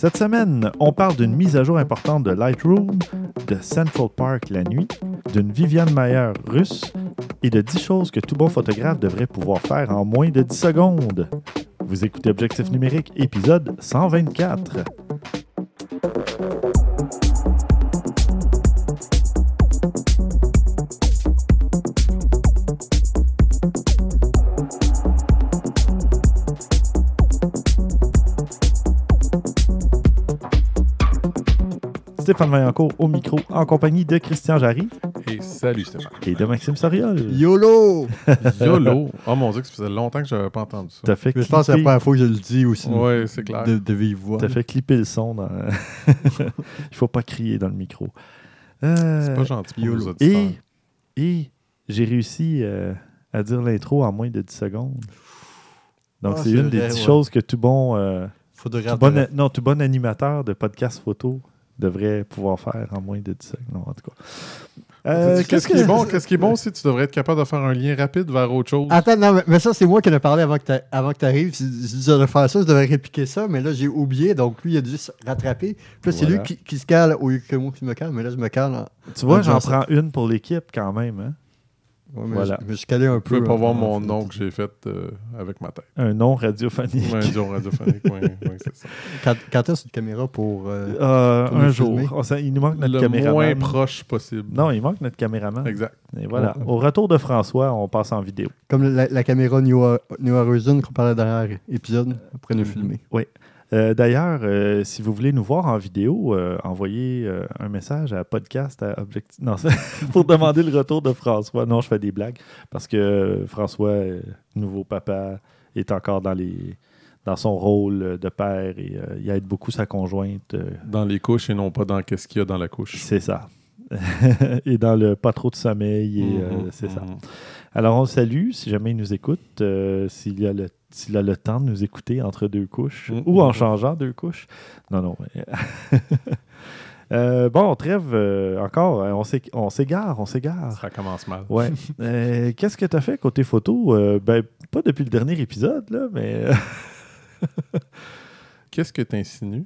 Cette semaine, on parle d'une mise à jour importante de Lightroom, de Central Park la nuit, d'une Viviane Mayer russe et de 10 choses que tout bon photographe devrait pouvoir faire en moins de 10 secondes. Vous écoutez Objectif numérique, épisode 124. Stéphane Vaillancourt au micro en compagnie de Christian Jarry Et salut Stéphane. et de Maxime Soriol. YOLO! YOLO. Oh mon dieu, ça faisait longtemps que j'avais pas entendu ça. T'as fait, Je pense que c'est la première fois que je le dis aussi. Ouais, c'est clair. De, de vive voix. t'as fait clipper le son. Dans... Il faut pas crier dans le micro. Euh, C'est pas gentil pour YOLO. Et, et j'ai réussi euh, à dire l'intro en moins de 10 secondes. Donc, Ah, c'est une des vrai, 10 ouais. choses que tout bon, euh, tout, bon, non, tout bon animateur de podcast photo devrait pouvoir faire en moins de 10 secondes. Non, en tout cas. Euh, Qu'est-ce qui est bon? Qu'est-ce qui est bon aussi? Tu devrais être capable de faire un lien rapide vers autre chose. Attends, non, mais, mais ça, c'est moi qui en ai parlé avant que t'a- avant que tu arrives. Je, je devrais faire ça, je devrais répliquer ça, mais là, j'ai oublié. Donc, lui, il a dû se rattraper. Puis là, c'est lui qui, qui se cale au lieu que moi qui me cale. Mais là, je me cale. en- Tu vois, en j'en prends une pour l'équipe quand même. Hein? Ouais, mais Voilà. je, je me suis calé un Tu peu. peux pas voir mon nom que j'ai fait euh, avec ma tête. Un nom radiophonique. Ouais, disons radiophonique, oui, oui, c'est ça. Quand, quand est-ce une caméra pour. euh, Euh, Pour un jour. il nous manque notre Le caméraman. moins proche possible. Non, il manque notre caméraman. Exact. Et voilà. Ouais. Au retour de François, on passe en vidéo. Comme la, la caméra New, New Horizon qu'on parlait dernier épisode, après nous filmer. Euh, D'ailleurs, euh, si vous voulez nous voir en vidéo, euh, envoyez un message à podcast à objectif. Non, pour demander le retour de François. Non, je fais des blagues parce que François, nouveau papa, est encore dans les dans son rôle de père et il aide beaucoup sa conjointe. Dans les couches et non pas dans qu'est-ce qu'il y a dans la couche. c'est ça. et dans le pas trop de sommeil, et Mhm, c'est ça. mhm. Alors, on le salue si jamais il nous écoute, s'il a, le- s'il a le temps de nous écouter entre deux couches Mm, ou en mm. changeant deux couches. Non, non. mais- Euh, bon, trêve, euh, encore, euh, on s'é- on s'égare, on s'égare. Ça commence mal. Ouais. Euh, Qu'est-ce que tu as fait côté photo? Ben, pas depuis le dernier épisode, là, mais Qu'est-ce que tu insinues?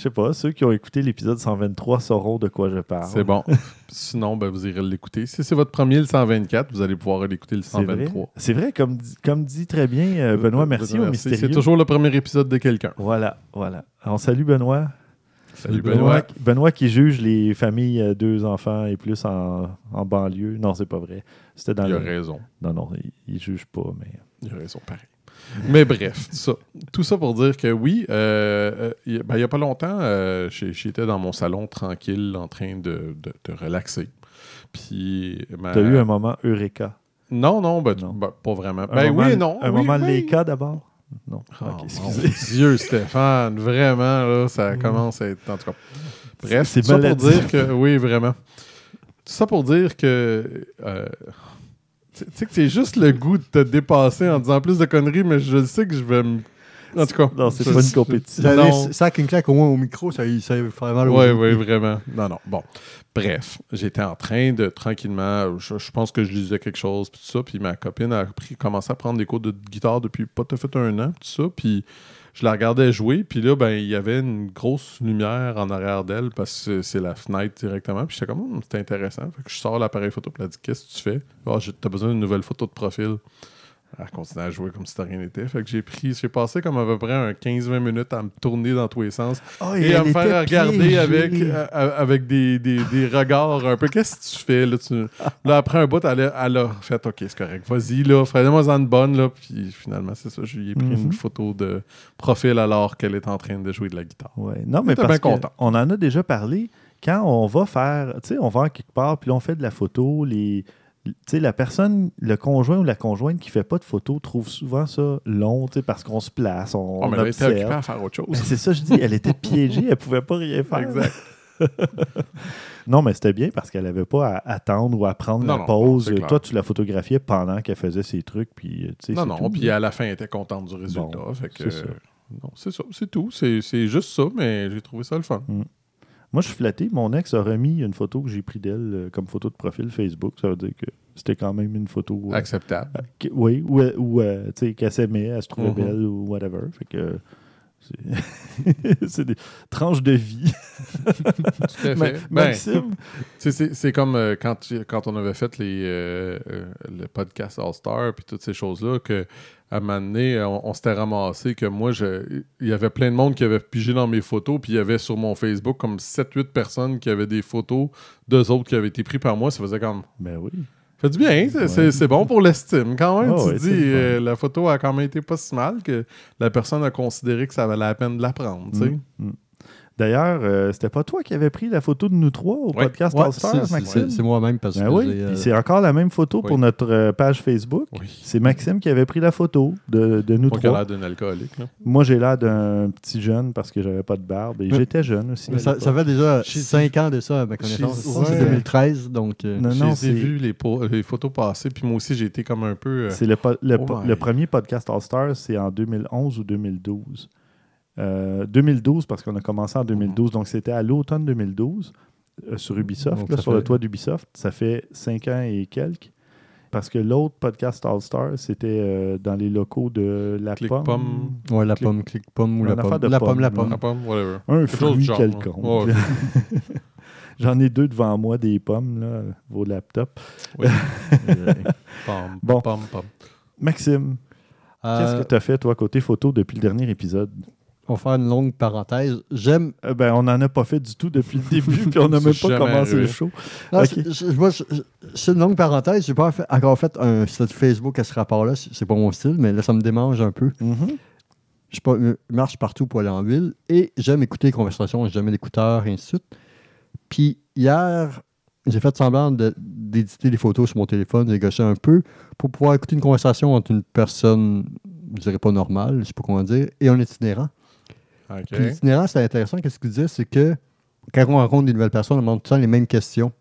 Je sais pas, ceux qui ont écouté l'épisode 123 sauront de quoi je parle. C'est bon. Sinon, ben, vous irez l'écouter. Si c'est votre premier, le 124, vous allez pouvoir l'écouter le C'est vrai, 123. C'est vrai, comme, dit- comme dit très bien euh, Benoît Mercier au Mystérieux. C'est toujours le premier épisode de quelqu'un. Voilà, voilà. On salue Benoît. Salut Benoît, Benoît. qui- Benoît qui juge les familles euh, deux enfants et plus en, en banlieue. Non, c'est pas vrai. C'était dans Il a raison. Non, non, il, il juge pas, mais. Il a raison, pareil. Mais bref, ça, tout ça pour dire que oui, euh, euh, il y a- ben, il n'y a pas longtemps, euh, j'étais dans mon salon tranquille en train de, de- de relaxer. Puis. ma- T'as eu un moment Eureka? Non, non, ben, Non. ben, pas vraiment. Un Ben moment, oui non. Un oui, moment oui. Leica d'abord? Non. Oh, Ok, mon excusez. Dieu, Stéphane, vraiment, là, ça commence à être. En tout cas. Bref, C'est ça pour dire que. Oui, vraiment. Tout ça pour dire que. euh, tu sais que c'est juste le goût de te dépasser en disant plus de conneries, mais je sais que je vais me. En tout cas. Non, c'est pas une compétition. Ça une claque au moins au micro, ça, ça ferait mal au Oui, oui, vraiment. Non, non. Bon. Bref, j'étais en train de tranquillement, je, je pense que je lisais quelque chose, puis tout ça, puis ma copine a pris, commencé à prendre des cours de guitare depuis pas tout à fait un an, puis tout ça, puis je la regardais jouer, puis là, ben, il y avait une grosse lumière en arrière d'elle, parce que c'est la fenêtre directement, puis j'étais comme, c'est intéressant. Fait que je sors l'appareil photo, puis elle dit, qu'est-ce que tu fais? J'ai- t'as besoin d'une nouvelle photo de profil. Elle continue à jouer comme si de rien n'était. Fait que j'ai pris, j'ai passé comme à peu près un 15-20 minutes à me tourner dans tous les sens Oh, et à me faire regarder piégée. avec, euh, euh, avec des, des, des regards un peu. Qu'est-ce que tu fais? Là, tu- là après un bout, elle a, elle a fait OK, c'est correct. Vas-y, là, fais-moi une bonne. Là. Puis finalement, c'est ça. Je lui ai pris Mhm. une photo de profil alors qu'elle est en train de jouer de la guitare. Ouais. Non, mais parce bien que content. on en a déjà parlé. Quand on va faire, tu sais, on va quelque part, puis là, on fait de la photo, les, tu sais, la personne, le conjoint ou la conjointe qui fait pas de photo trouve souvent ça long, tu sais, parce qu'on se place, on, Oh, mais on elle était occupée à faire autre chose. Mais C'est ça, je dis, elle était piégée, elle pouvait pas rien faire. Exact. Non, mais c'était bien parce qu'elle avait pas à attendre ou à prendre Non, la non, pause. Toi, tu la photographiais pendant qu'elle faisait ses trucs, puis sais, Non, non. tout. Puis à la fin, elle était contente du résultat. Bon, c'est ça. euh, non, c'est ça. C'est tout. C'est c'est juste ça, mais j'ai trouvé ça le fun. Moi, je suis flatté. Mon ex a remis une photo que j'ai prise d'elle euh, comme photo de profil Facebook. Ça veut dire que c'était quand même une photo. euh, Acceptable. euh, qui- oui, ou, ou, tu sais, qu'elle s'aimait, elle se trouvait Mhm. belle ou whatever. Fait que C'est- des tranches de vie. Tout à Ma- fait. Ben, Maxime, C'est- comme euh, quand, tu- quand on avait fait les, euh, le podcast All-Star puis toutes ces choses-là, que à un moment donné, on, on s'était ramassé que moi, je- il y avait plein de monde qui avait pigé dans mes photos, puis il y avait sur mon Facebook comme 7-8 personnes qui avaient des photos d'eux autres qui avaient été prises par moi. Ça faisait comme. ben oui. Ça fait du bien, c'est- Ouais. bon pour l'estime quand même. Ah tu ouais, dis, euh, la photo a quand même été pas si mal que la personne a considéré que ça valait la peine de la prendre. tu sais. Mm, mm. D'ailleurs, euh, c'était pas toi qui avais pris la photo de nous trois au Ouais. podcast Ouais, All Stars, Maxime? c'est moi-même parce Ben que oui, j'ai, euh, c'est encore la même photo pour notre euh, page Facebook. Oui. C'est Maxime qui avait pris la photo de, de nous Moi qui a trois. l'air d'un alcoolique. Moi, j'ai l'air d'un petit jeune parce que j'avais pas de barbe et j'étais jeune aussi. mais ça, fait déjà Chez- 5 ans de ça, à ma connaissance. C'est ouais. 2013, donc... euh, Non, Je non, les ai c'est- vus les, po- les photos passer, puis moi aussi j'ai été comme un peu. euh, C'est le, po- le, po- Ouais. le premier podcast All Stars, c'est en 2011 ou 2012. Euh, 2012 parce qu'on a commencé en 2012, donc c'était à l'automne 2012 euh, sur Ubisoft, là, sur le toit d'Ubisoft. Ça fait cinq ans et quelques. Parce que l'autre podcast All Stars, c'était euh, dans les locaux de La Click Pomme. Pomme. Ouais, la Clic- pomme, clic pomme ou la pomme. de La pomme, pomme, la pomme. La pomme, whatever. Un fruit genre, quelconque. Ouais. J'en ai deux devant moi, des pommes, là, vos laptops. Pomme, Bon. pomme, pomme. Maxime, qu'est-ce Euh, que tu as fait, toi, côté photo, depuis le dernier épisode? On va faire une longue parenthèse. J'aime Euh, ben, on n'en a pas fait du tout depuis le début, puis on n'a même pas commencé arrivé. le show. Non, Ok. je- je- moi, je- je- c'est une longue parenthèse. J'ai pas fait- encore fait un statut Facebook à ce rapport-là. C'est pas mon style, mais là, ça me démange un peu. Mhm. Je pas, je marche partout pour aller en ville et j'aime écouter les conversations. J'ai jamais l'écouteur et ainsi de suite. Puis hier, j'ai fait semblant d'éditer les photos sur mon téléphone, j'ai gâché un peu pour pouvoir écouter une conversation entre une personne, je dirais pas normale, je sais pas comment dire, et un itinérant. Puis l'itinérant, c'est intéressant. Qu'est-ce qu'il disait? C'est que quand on rencontre des nouvelles personnes, on demande tout le temps les mêmes questions.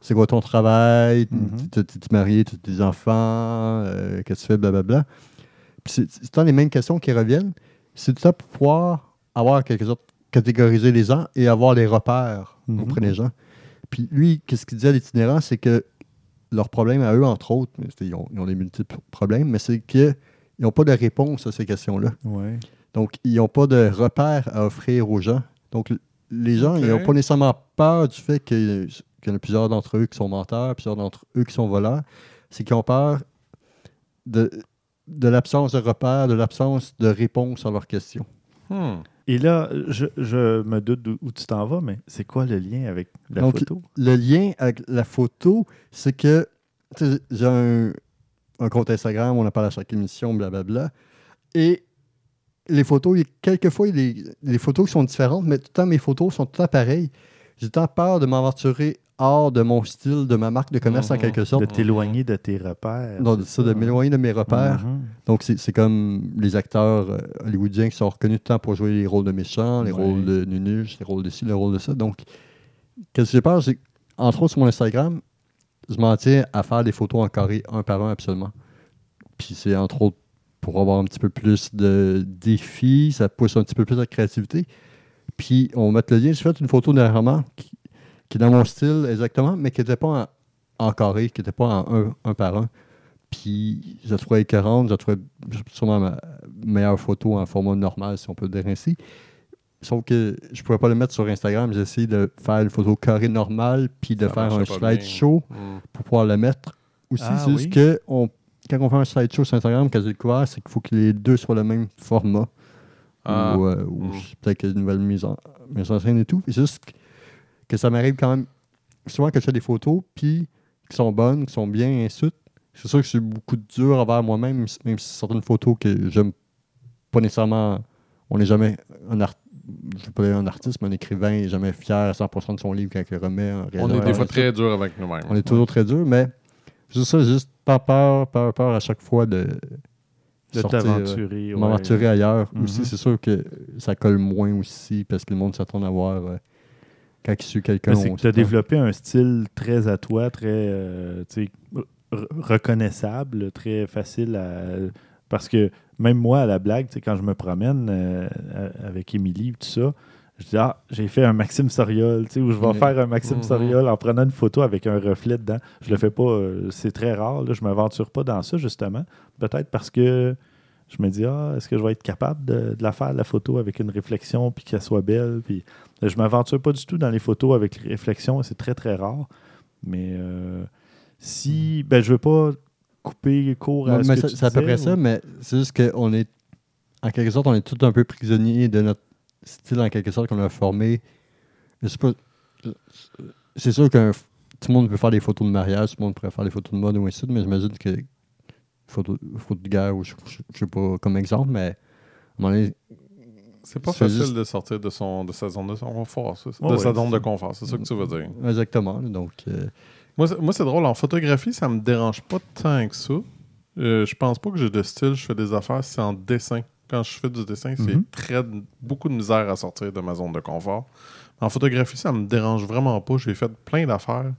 C'est quoi ton travail? Mhm. Tu es marié? Tu as des enfants? Euh, Qu'est-ce que tu fais? Blablabla. Puis c'est tout le temps les mêmes questions qui reviennent. C'est tout ça pour pouvoir avoir quelque chose, catégoriser les gens et avoir des repères Mhm. auprès des gens. Puis lui, qu'est-ce qu'il disait à l'itinérant? C'est que leur problème à eux, entre autres, ont, ils ont des multiples problèmes, mais c'est qu'ils n'ont pas de réponse à ces questions-là. Ouais. Donc, ils n'ont pas de repères à offrir aux gens. Donc, les gens, ils n'ont pas nécessairement peur du fait que- qu'il y en a plusieurs d'entre eux qui sont menteurs, plusieurs d'entre eux qui sont voleurs. C'est qu'ils ont peur de, de l'absence de repères, de l'absence de réponse à leurs questions. Hmm. Et là, je, je me doute d'où où tu t'en vas, mais c'est quoi le lien avec la Donc, photo? Le lien avec la photo, c'est que j'ai un, un compte Instagram, on en parle à chaque émission, blablabla. Et les photos, quelquefois, des, des photos sont différentes, mais tout le temps, mes photos sont tout le temps pareilles. J'ai tant peur de m'aventurer hors de mon style, de ma marque de commerce en Mhm. quelque De sorte. t'éloigner de tes repères. C'est ça, de m'éloigner de mes repères. Mhm. Donc, c'est comme les acteurs euh, hollywoodiens qui sont reconnus tout le temps pour jouer les rôles de méchants, les rôles de nunuches, les rôles de ci, les rôles de ça. Donc, qu'est-ce que j'ai peur? Entre autres sur mon Instagram, je m'en tiens à faire des photos en carré, un par un, absolument. Puis c'est entre autres pour avoir un petit peu plus de défis, ça pousse un petit peu plus la créativité. Puis on va mettre le lien. J'ai fait une photo dernièrement qui, qui est dans mon style exactement, mais qui n'était pas en, en carré, qui n'était pas en un, un par un. Puis je la trouvais écœurante, je la trouvais sûrement ma meilleure photo en format normal, si on peut le dire ainsi. Sauf que je ne pouvais pas le mettre sur Instagram. J'ai essayé de faire une photo carrée normale, puis de Ça faire un slideshow Hmm. pour pouvoir le mettre. Aussi, Ah, c'est juste oui? que on, quand on fait un slideshow sur Instagram, quand j'ai découvert, c'est qu'il faut que les deux soient le même format. Ah. Ou, euh, ou Mm. c'est peut-être qu'il y a une nouvelle mise en, mise en scène et tout. C'est juste que- que ça m'arrive quand même souvent que je fais des photos, puis qui sont bonnes, qui sont bien, et ainsi. C'est sûr que c'est beaucoup dur envers moi-même, même si c'est certaines photos que j'aime pas nécessairement. On n'est jamais un art, je dire un artiste, mais un écrivain n'est jamais fier à 100% de son livre quand il le remet. un On est des fois très dur avec nous-mêmes. on est toujours très dur, mais juste ça, juste pas peur, peur, peur à chaque fois de, De sortir, t'aventurer. euh, ouais. ailleurs. Mhm. Aussi, c'est sûr que ça colle moins aussi parce que le monde s'attend à voir euh, quand il suit quelqu'un. Tu as développé un style très à toi, très euh, reconnaissable, très facile à. Parce que même moi, à la blague, quand je me promène euh, avec Émilie, tout ça, je dis Ah, j'ai fait un Maxime Soriol, tu sais, ou je vais Mhm. faire un Maxime Mhm. Soriol en prenant une photo avec un reflet dedans. Je le fais pas, euh, c'est très rare, là, je m'aventure pas dans ça, justement. Peut-être parce que je me dis, ah, est-ce que je vais être capable de, de la faire, la photo, avec une réflexion, puis qu'elle soit belle? Puis euh, je m'aventure pas du tout dans les photos avec les réflexions, c'est très, très rare. Mais euh, si, ben, je veux pas couper court à ce mais que ça- tu c'est à peu près ça, mais c'est juste qu'on est, en quelque sorte, on est tout un peu prisonnier de notre style, en quelque sorte, qu'on a formé. Je sais pas. C'est sûr que tout le monde peut faire des photos de mariage, tout le monde pourrait faire des photos de mode ou ainsi de suite, mais j'imagine que photos photo de guerre, ou je, je- je sais pas, comme exemple, mais à un moment donné, C'est pas facile juste- de sortir de, son, de sa zone de confort. ça. Ouais, de ouais, sa zone de confort, c'est ça que tu veux dire. exactement. donc, euh, Moi, c'est- moi, c'est drôle. En photographie, ça me dérange pas tant que ça. Euh, je pense pas que j'ai de style. Je fais des affaires, c'est en dessin. Quand je fais du dessin, c'est Mhm. très beaucoup de misère à sortir de ma zone de confort. En photographie, ça me dérange vraiment pas. J'ai fait plein d'affaires.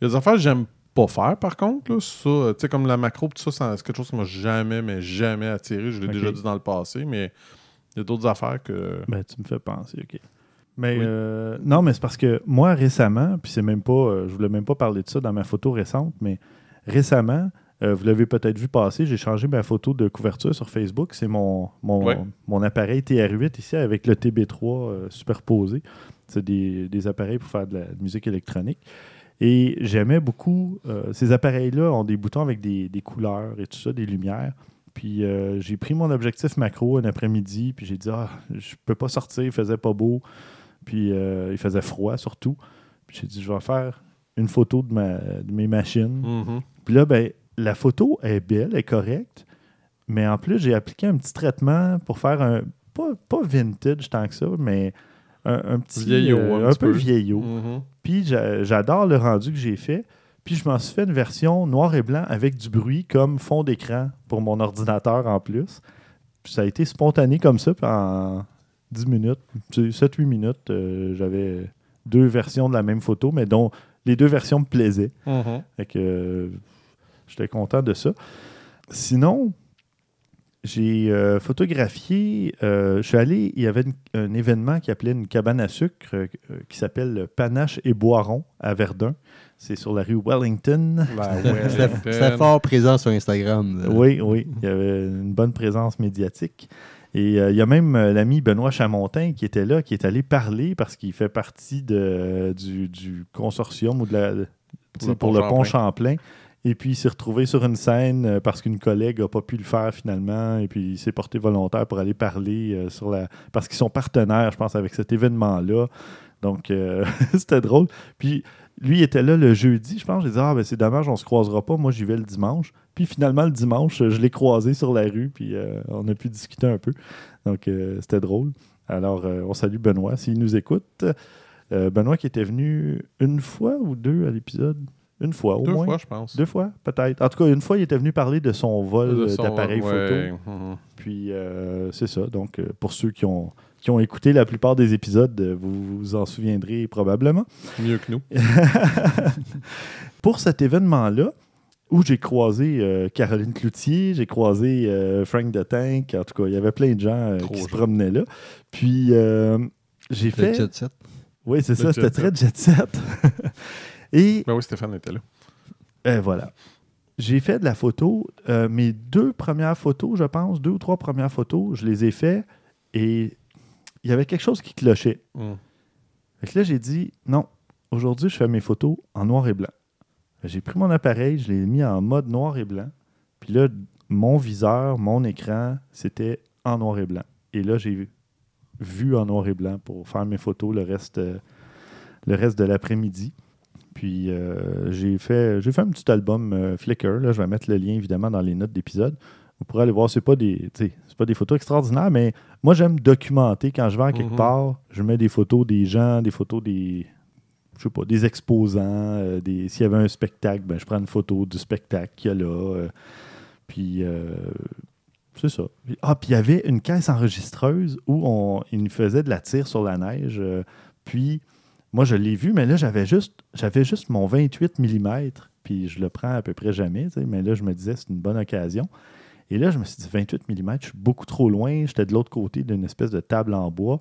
Il y a des affaires que j'aime pas faire, par contre. Là, ça, euh, tu sais, comme la macro, tout ça, c'est quelque chose qui m'a jamais, mais jamais attiré. Je l'ai déjà dit dans le passé, mais il y a d'autres affaires que. Ben, tu me fais penser, OK. Mais Oui. euh, non, mais c'est parce que moi, récemment, puis c'est même pas, euh, je voulais même pas parler de ça dans ma photo récente, mais récemment, euh, vous l'avez peut-être vu passer, j'ai changé ma photo de couverture sur Facebook. C'est mon, mon, Ouais. mon appareil TR8 ici avec le TB3 euh, superposé. C'est des, des appareils pour faire de la musique électronique. Et j'aimais beaucoup. euh, ces appareils-là ont des boutons avec des, des couleurs et tout ça, des lumières. Puis j'ai pris mon objectif macro un après-midi, puis j'ai dit ah, je peux pas sortir, il faisait pas beau, puis euh, il faisait froid surtout. Puis j'ai dit je vais faire une photo de, ma, de mes machines. Mhm. Puis là, ben, la photo est belle, est correcte, mais en plus, j'ai appliqué un petit traitement pour faire un. Pas, pas vintage tant que ça, mais un, un petit. Vieillot, euh, un un petit peu peu. vieillot. Mhm. Puis j'a- j'adore le rendu que j'ai fait. Puis je m'en suis fait une version noir et blanc avec du bruit comme fond d'écran pour mon ordinateur en plus. Puis ça a été spontané comme ça. Puis en 10 minutes, 7-8 minutes, euh, j'avais deux versions de la même photo, mais dont les deux versions me plaisaient. Mhm. Fait que euh, j'étais content de ça. Sinon, j'ai euh, photographié. euh, je suis allé, il y avait une- un événement qui appelait une cabane à sucre euh, qui s'appelle Panache et Boiron à Verdun. C'est sur la rue Wellington. c'était fort présent sur Instagram. Oui, oui. Il y avait une bonne présence médiatique. Et euh, il y a même euh, l'ami Benoît Chamontin qui était là, qui est allé parler parce qu'il fait partie de, du, du consortium ou de la, le pour pont le pont Champlain. Et puis il s'est retrouvé sur une scène euh, parce qu'une collègue n'a pas pu le faire finalement. Et puis il s'est porté volontaire pour aller parler euh, sur la. Parce qu'ils sont partenaires, je pense, avec cet événement-là. Donc euh, c'était drôle. Puis lui était là le jeudi, je pense. J'ai dit Ah, ben c'est dommage, on se croisera pas. Moi, j'y vais le dimanche. Puis finalement, le dimanche, je l'ai croisé sur la rue. Puis on a pu discuter un peu. Donc c'était drôle. Alors, on salue Benoît s'il nous écoute. Benoît qui était venu une fois ou deux à l'épisode? Une fois au Deux moins. fois, je pense. Deux fois, peut-être. En tout cas, une fois, il était venu parler de son vol d'appareil ouais, photo. mhm. Puis euh, c'est ça. Donc, euh, pour ceux qui ont, qui ont écouté la plupart des épisodes, euh, vous vous en souviendrez probablement. Mieux que nous. Pour cet événement-là, où j'ai croisé euh, Caroline Cloutier, j'ai croisé euh, Frank de Tank, en tout cas, il y avait plein de gens qui se promenaient là. Puis j'ai fait. jet set. Oui, c'est ça, c'était très jet set. Et Ben oui, Stéphane était là. euh, voilà. J'ai fait de la photo. Euh, mes deux premières photos, je pense, deux ou trois premières photos, je les ai fait et il y avait quelque chose qui clochait. Mm. Fait que là, j'ai dit, non, aujourd'hui, je fais mes photos en noir et blanc. J'ai pris mon appareil, je l'ai mis en mode noir et blanc. Puis là, mon viseur, mon écran, c'était en noir et blanc. Et là, j'ai vu, vu en noir et blanc pour faire mes photos le reste, euh, le reste de l'après-midi. Puis euh, j'ai fait, j'ai fait un petit album euh, Flickr. Là, je vais mettre le lien évidemment dans les notes d'épisode. Vous pourrez aller voir, c'est pas des, pas des photos extraordinaires, mais moi j'aime documenter quand je vais à quelque Mhm. part. Je mets des photos des gens, des photos des, je sais pas, des exposants. euh, des, s'il y avait un spectacle, ben, je prends une photo du spectacle qu'il y a là. puis c'est ça. Ah, puis il y avait une caisse enregistreuse où on, il nous faisait de la tire sur la neige. puis moi, je l'ai vu, mais là, j'avais juste, j'avais juste mon 28 mm, puis je le prends à peu près jamais, mais là, je me disais, c'est une bonne occasion. Et là, je me suis dit, 28 mm, je suis beaucoup trop loin, j'étais de l'autre côté d'une espèce de table en bois.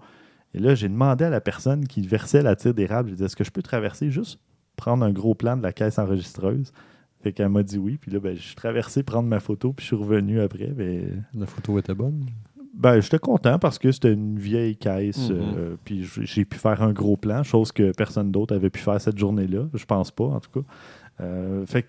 Et là, j'ai demandé à la personne qui versait la tire d'érable, j'ai dit, est-ce que je peux traverser juste prendre un gros plan de la caisse enregistreuse? Fait qu'elle m'a dit oui. Puis là, ben, je suis traversé prendre ma photo, puis je suis revenu après. Ben, La photo était bonne. Ben, j'étais content parce que c'était une vieille caisse. Mhm. euh, puis j'ai pu faire un gros plan, chose que personne d'autre avait pu faire cette journée-là. Je pense pas, en tout cas. Euh, fait que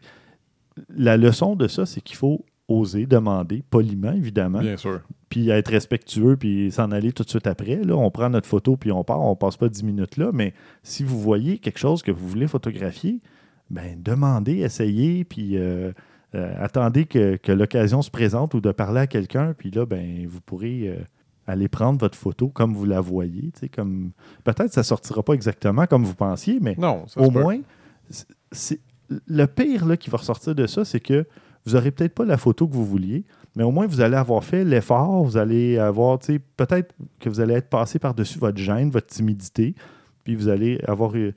la leçon de ça, c'est qu'il faut oser demander, poliment, évidemment, Bien sûr. puis être respectueux, puis s'en aller tout de suite après. Là, on prend notre photo, puis on part. On passe pas 10 minutes là. Mais si vous voyez quelque chose que vous voulez photographier, ben demandez, essayez, puis euh, euh, attendez que, que l'occasion se présente ou de parler à quelqu'un, puis là, ben vous pourrez euh, aller prendre votre photo comme vous la voyez. Comme... Peut-être que ça sortira pas exactement comme vous pensiez, mais Non, au moins, c'est- le pire là, qui va ressortir de ça, c'est que vous n'aurez peut-être pas la photo que vous vouliez, mais au moins vous allez avoir fait l'effort, vous allez avoir, tu sais, peut-être que vous allez être passé par-dessus votre gêne, votre timidité, puis vous allez avoir eu,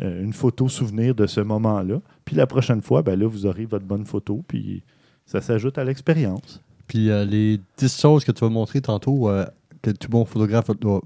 euh, une photo souvenir de ce moment-là. Puis la prochaine fois, ben là, vous aurez votre bonne photo, puis ça s'ajoute à l'expérience. Puis euh, les 10 choses que tu vas montrer tantôt, euh, que tout bon photographe doit,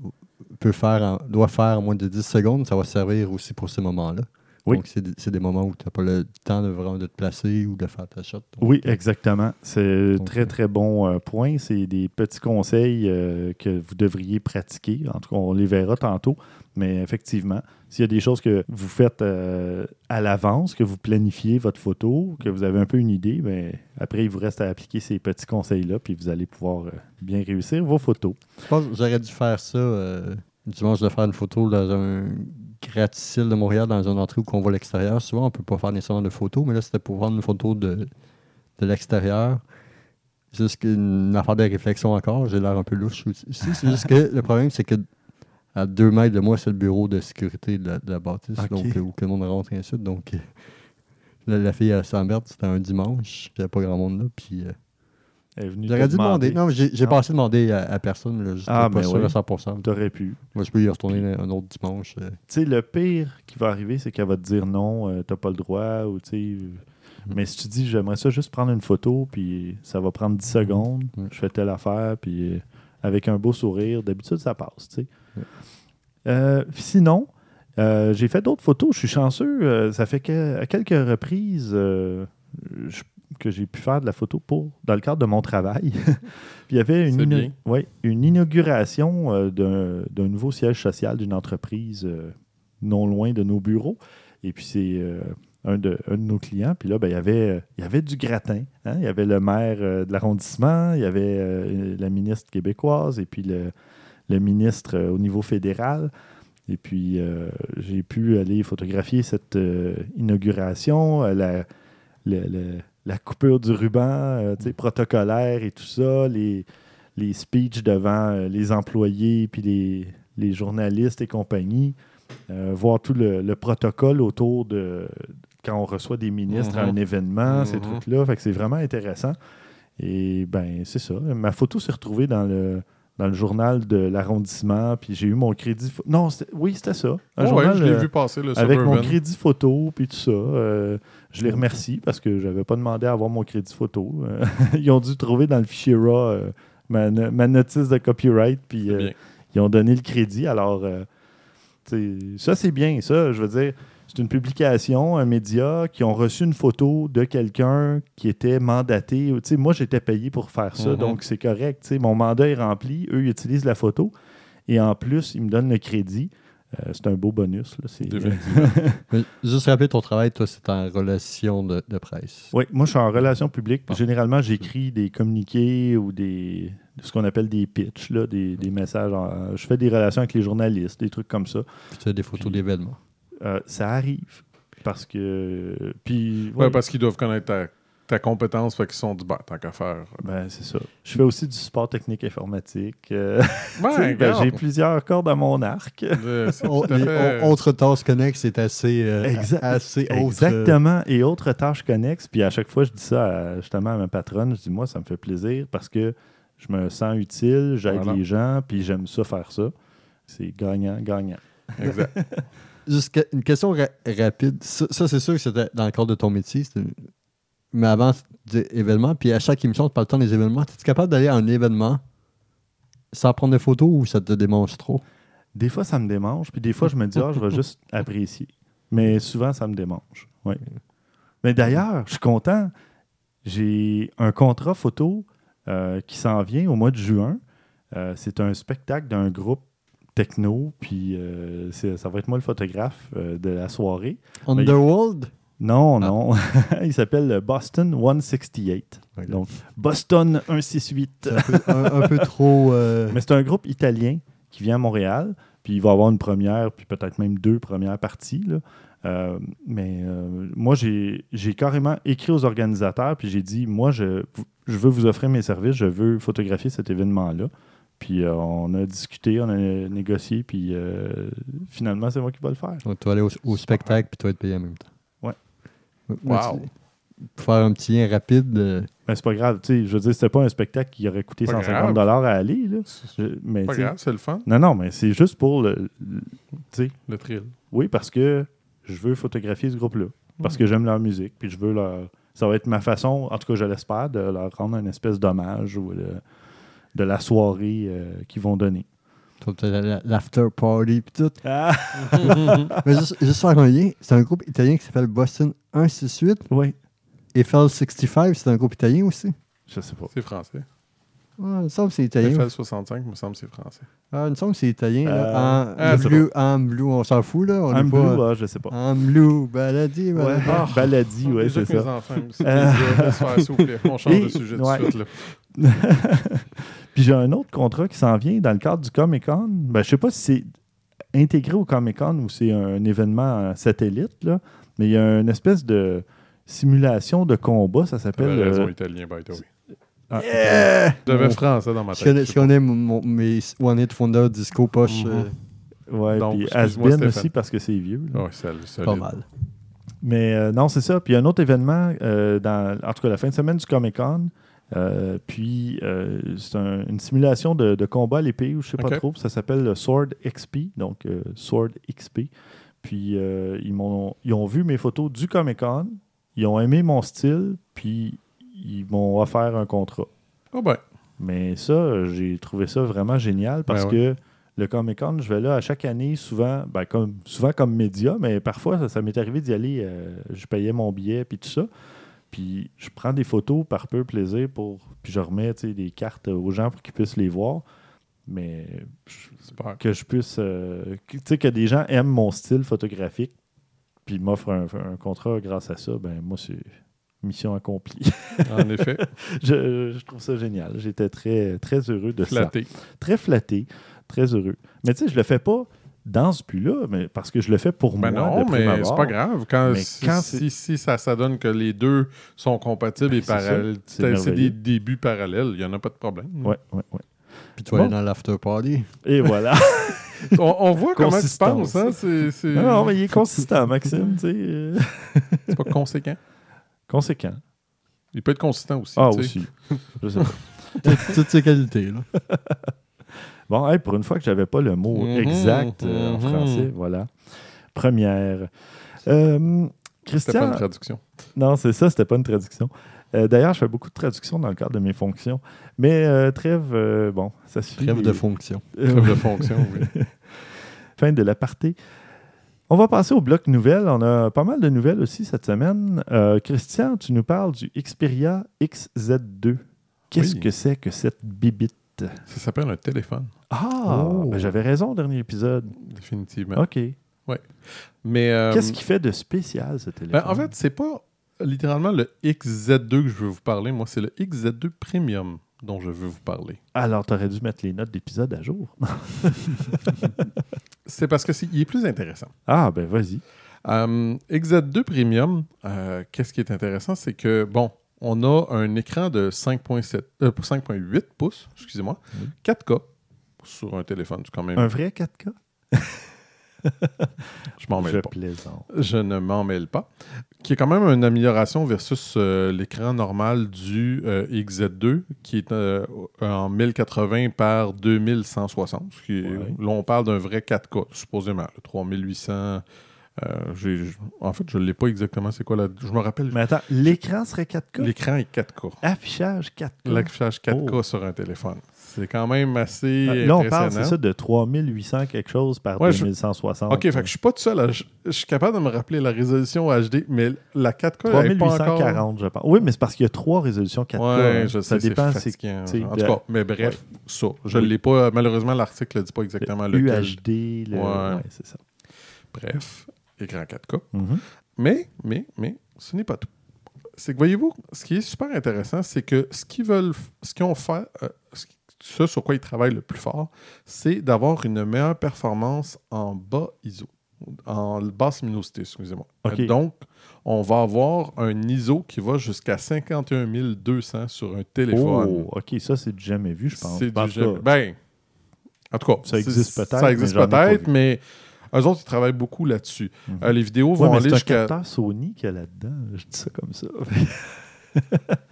peut faire en- doit faire en moins de 10 secondes, ça va servir aussi pour ces moments-là. Oui. Donc, c'est des- moments où tu n'as pas le temps de vraiment de te placer ou de faire ta shot. Donc, Oui, exactement. C'est un très, très bon euh, point. C'est des petits conseils euh, que vous devriez pratiquer. En tout cas, on les verra tantôt. Mais effectivement, s'il y a des choses que vous faites euh, à l'avance, que vous planifiez votre photo, que vous avez un peu une idée, ben, après, il vous reste à appliquer ces petits conseils-là, puis vous allez pouvoir euh, bien réussir vos photos. Je pense que j'aurais dû faire ça euh, dimanche, de faire une photo dans un gratte-ciel de Montréal, dans une entrée où on voit l'extérieur. Souvent, on peut pas faire nécessairement de photos, mais là, c'était pour prendre une photo de, de l'extérieur. Juste qu'une affaire de réflexion encore. J'ai l'air un peu louche aussi. C'est juste que le problème, c'est que à deux mètres de moi, c'est le bureau de sécurité de la, de la bâtisse, donc, où tout le monde rentre et ainsi de suite. Donc, euh, la, la fille, elle s'emmerde. C'était un dimanche. Il n'y avait pas grand monde là. Puis, euh, Elle est venue j'aurais dû demander. Non, mais j'ai Non. pas assez demandé à, à personne. Là, Ah, pas mais sûr oui. à 100%. T'aurais pu. Moi, je peux y retourner un autre dimanche. euh. Tu sais, le pire qui va arriver, c'est qu'elle va te dire non, euh, t'as pas le droit, ou tu sais. Mm. Mais si tu dis, j'aimerais ça juste prendre une photo, puis ça va prendre 10 secondes, Mm. je fais telle affaire, puis euh, avec un beau sourire, d'habitude, ça passe, tu sais. Euh, sinon, euh, j'ai fait d'autres photos, je suis chanceux. euh, ça fait que, à quelques reprises je- que j'ai pu faire de la photo pour, dans le cadre de mon travail. puis il y avait une, ina- ouais, une inauguration d'un nouveau siège social d'une entreprise non loin de nos bureaux. Et puis c'est un, de, un de nos clients. Puis là, ben, il, y avait, il y avait du gratin. hein. Il y avait le maire de l'arrondissement, il y avait la ministre québécoise et puis le, le ministre euh, au niveau fédéral. Et puis, euh, j'ai pu aller photographier cette euh, inauguration, la, le- la coupure du ruban protocolaire et tout ça, les, les speeches devant les employés, puis les, les journalistes et compagnie, euh, voir tout le, le protocole autour de quand on reçoit des ministres à un événement, ces Mhm. trucs-là. Fait que c'est vraiment intéressant. Et ben c'est ça. Ma photo s'est retrouvée dans le, dans le journal de l'arrondissement, puis j'ai eu mon crédit. Non, oui, c'était ça. Un Oh, journal, ouais, je l'ai euh, vu passer le avec mon crédit photo, puis tout ça. Euh, je les remercie parce que je n'avais pas demandé à avoir mon crédit photo. Euh, ils ont dû trouver dans le fichier RAW euh, ma, ma notice de copyright, puis euh, ils ont donné le crédit. Alors, ça, c'est bien. Ça, je veux dire, c'est une publication, un média qui ont reçu une photo de quelqu'un qui était mandaté. Tu sais, moi, j'étais payé pour faire ça, Mhm. donc c'est correct. Tu sais, mon mandat est rempli. Eux, ils utilisent la photo. Et en plus, ils me donnent le crédit. Euh, c'est un beau bonus. Là. Mais Juste rappeler ton travail, toi, c'est en relation de, de presse. Oui, moi, je suis en relation publique. Ah. Généralement, j'écris des communiqués ou des ce qu'on appelle des pitchs, là, des, des messages. en- je fais des relations avec les journalistes, des trucs comme ça. Puis tu as des photos d'événements. Euh, ça arrive. Parce que. Puis. Ouais, ouais, parce qu'ils doivent connaître ta, ta compétence, fait qu'ils sont du bah, tant qu'à faire. ben, c'est ça. Je fais aussi du support technique informatique. euh, Ouais, ben, j'ai plusieurs cordes à mon arc. Fait- autres tasks connexes, c'est assez, euh, Exact- assez autre, euh, Exactement. Et autres tâches connexes. Puis à chaque fois, je dis ça à- justement à ma patronne. Je dis, moi, ça me fait plaisir parce que je me sens utile, j'aide Voilà. les gens, puis j'aime ça faire ça. C'est gagnant, gagnant. Exact. Juste une question ra- rapide. Ça, ça, c'est sûr que c'était dans le cadre de ton métier. Mais avant des événements, puis à chaque émission, tu parles tant des événements. Es-tu capable d'aller à un événement sans prendre de photos ou ça te démange trop? Des fois, ça me démange, puis des fois, je me dis, ah, je vais juste apprécier. Mais souvent, ça me démange. Oui. Mais d'ailleurs, je suis content. J'ai un contrat photo euh, qui s'en vient au mois de juin. Euh, c'est un spectacle d'un groupe techno, puis euh, ça va être moi le photographe euh, de la soirée. Underworld? Non, Ah. non. Il s'appelle Boston 168. Ok. Donc, Boston 168. C'est un peu, un- un peu trop. euh, Mais c'est un groupe italien qui vient à Montréal, puis il va avoir une première, puis peut-être même deux premières parties. là. Mais moi, j'ai j'ai carrément écrit aux organisateurs, puis j'ai dit, moi, je, je veux vous offrir mes services, je veux photographier cet événement-là. Puis euh, on a discuté, on a négocié, puis euh, finalement, c'est moi qui vais le faire. donc, tu vas aller au, au spectacle puis tu vas être payé en même temps. Ouais. Moi, Wow. tu- Pour faire un petit lien rapide, euh, Mais c'est pas grave, tu sais, je veux dire, c'était pas un spectacle qui aurait coûté Pas 150 grave. à aller, là. C'est Je- mais, pas grave, c'est le fun, Non, non, mais c'est juste pour le, le- tu sais, le thrill. Oui, parce que je veux photographier ce groupe-là. Parce que j'aime leur musique. Puis je veux leur. Ça va être ma façon, en tout cas, je l'espère, de leur rendre une espèce d'hommage ou de, de la soirée euh, qu'ils vont donner. l'after party puis tout. Ah! Mais juste, juste faire un lien, c'est un groupe italien qui s'appelle Boston 168. Oui. Eiffel 65, c'est un groupe italien aussi? Je sais pas. C'est français. Ah, il me semble que c'est italien. FL 65, il me semble que c'est français. Ah, il me semble que c'est italien. là. Euh, en, ah, bleu, en bleu, on s'en fout, là. On Un est bleu, pas... ah, je sais pas. En bleu, baladi, Ouais. baladi. Ah, Baladi, ouais, c'est ça. enfants, Euh. laisse faire, s'il vous plaît. On change Et- de sujet tout ouais. de suite. Là. Puis j'ai un autre contrat qui s'en vient dans le cadre du Comic Con. Ben, je sais pas si c'est intégré au Comic Con ou c'est un événement euh, satellite, là. mais il y a une espèce de simulation de combat, ça s'appelle. T'avais raison, euh, italien, by the way. ah, Yeah! Je devais On- français dans ma Je tête. connais, je je connais mon- mon- mes One Hit Wonder Disco Poche Mhm. euh, Ouais, Donc, puis Asbin aussi parce que c'est vieux. là. Ouais, pas mal. Mais euh, non, c'est ça. Puis il y a un autre événement, euh, dans, en tout cas la fin de semaine du Comic Con. Euh, puis euh, c'est un- une simulation de, de combat à l'épée, ou je sais pas trop. Ça s'appelle le Sword XP, donc euh, Sword XP. Puis ils, m'ont, ils ont vu mes photos du Comic Con, ils ont aimé mon style, puis ils m'ont offert un contrat. Ah ben, Mais ça, j'ai trouvé ça vraiment génial parce Ben que le Comic Con, je vais là à chaque année, souvent, ben comme, souvent comme média, mais parfois, ça, ça m'est arrivé d'y aller. je payais mon billet, puis tout ça. Puis je prends des photos par peu plaisir, pour, puis je remets des cartes aux gens pour qu'ils puissent les voir. Mais je- que je puisse. euh, tu sais, que des gens aiment mon style photographique, puis m'offrent un, un contrat grâce à ça, ben moi, c'est mission accomplie. En effet, je, je trouve ça génial. J'étais très, très heureux de ça flatté. très flatté, très heureux. Mais tu sais, je le fais pas dans ce but-là, mais parce que je le fais pour Ben moi. non, mais c'est pas grave. Quand, si, quand si, si ça, ça donne que les deux sont compatibles Ben, et parallèles, C'est des débuts parallèles, il n'y en a pas de problème. Ouais, ouais, ouais. Puis tu vas Bon. aller dans l'after party. Et voilà. On, on voit comment tu penses. Hein? Non, non, mais il est consistant, Maxime. tu sais, c'est pas conséquent. Conséquent. Il peut être consistant aussi. Ah, aussi. Je sais pas. Toutes- ces qualités, là. Bon, hey, pour une fois que j'avais pas le mot Mhm, exact euh, en mhm. français, voilà. Première. Euh, C'était pas Christian, une traduction. Non, c'est ça, c'était pas une traduction. Euh, D'ailleurs, je fais beaucoup de traductions dans le cadre de mes fonctions. Mais euh, trêve, euh, bon, ça suffit. Trêve de fonction. Trêve de fonction, oui. fin de l'aparté. On va passer au bloc nouvelles. On a pas mal de nouvelles aussi cette semaine. Euh, Christian, tu nous parles du Xperia XZ2. Qu'est-ce Oui. que c'est que cette bibite? Ça s'appelle un téléphone, Ah, Oh. ben j'avais raison au dernier épisode. définitivement. OK. Mais euh, Qu'est-ce qui fait de spécial ce téléphone? ben, en fait, c'est pas littéralement le XZ2 que je veux vous parler. Moi, c'est le XZ2 Premium dont je veux vous parler. Alors, tu aurais dû mettre les notes d'épisode à jour. C'est parce que il est plus intéressant. ah, ben vas-y. Euh, XZ2 Premium, euh, qu'est-ce qui est intéressant, c'est que, bon, on a un écran de 5.7, euh, 5.8 pouces, excusez-moi, Oui. 4K sur un téléphone, c'est quand même... Un vrai 4K? je m'en mêle Je pas. plaisante. Je ne m'en mêle pas. Qui est quand même une amélioration versus euh, l'écran normal du euh, XZ2, qui est euh, en 1080 par 2160. ce qui est- Ouais. Là, on parle d'un vrai 4K, supposément. le 3800. euh, j'ai- j'- en fait, je ne l'ai pas exactement. C'est quoi la. Je me rappelle. Mais attends, l'écran serait 4K? L'écran est 4K. Affichage 4K. L'affichage 4K Oh. sur un téléphone. C'est quand même assez Euh, Là, on parle, c'est ça, de 3800 quelque chose par Ouais, je- 2160. OK, fait que je suis pas tout seul. à- Je, suis capable de me rappeler la résolution HD, mais la 4K, elle est pas encore... 3840, je pense. Oui, mais c'est parce qu'il y a trois résolutions 4K. Ouais, hein. je ça sais, dépend. C'est En tout cas, mais bref, ça. Je Oui. l'ai pas... Malheureusement, l'article ne dit pas exactement lequel. UHD. Le... Ouais. C'est ça. Bref, écran 4K. Mhm. Mais, mais, mais, ce n'est pas tout. C'est que, voyez-vous, ce qui est super intéressant, c'est que ce qu'ils veulent, ce qu'ils ont fait, euh, ce, sur quoi ils travaillent le plus fort, c'est d'avoir une meilleure performance en bas ISO, en basse luminosité, excusez-moi. Donc, on va avoir un ISO qui va jusqu'à 51 200 sur un téléphone. Oh, OK, ça, c'est du jamais vu, je pense. C'est du jamais- Ben, en tout cas, Ça existe peut-être, Ça existe peut-être, mais eux autres, ils travaillent beaucoup là-dessus. Mhm. Euh, les vidéos Ouais, vont aller c'est un jusqu'à. capteur Sony qu'il y a là-dedans. Je dis ça comme ça.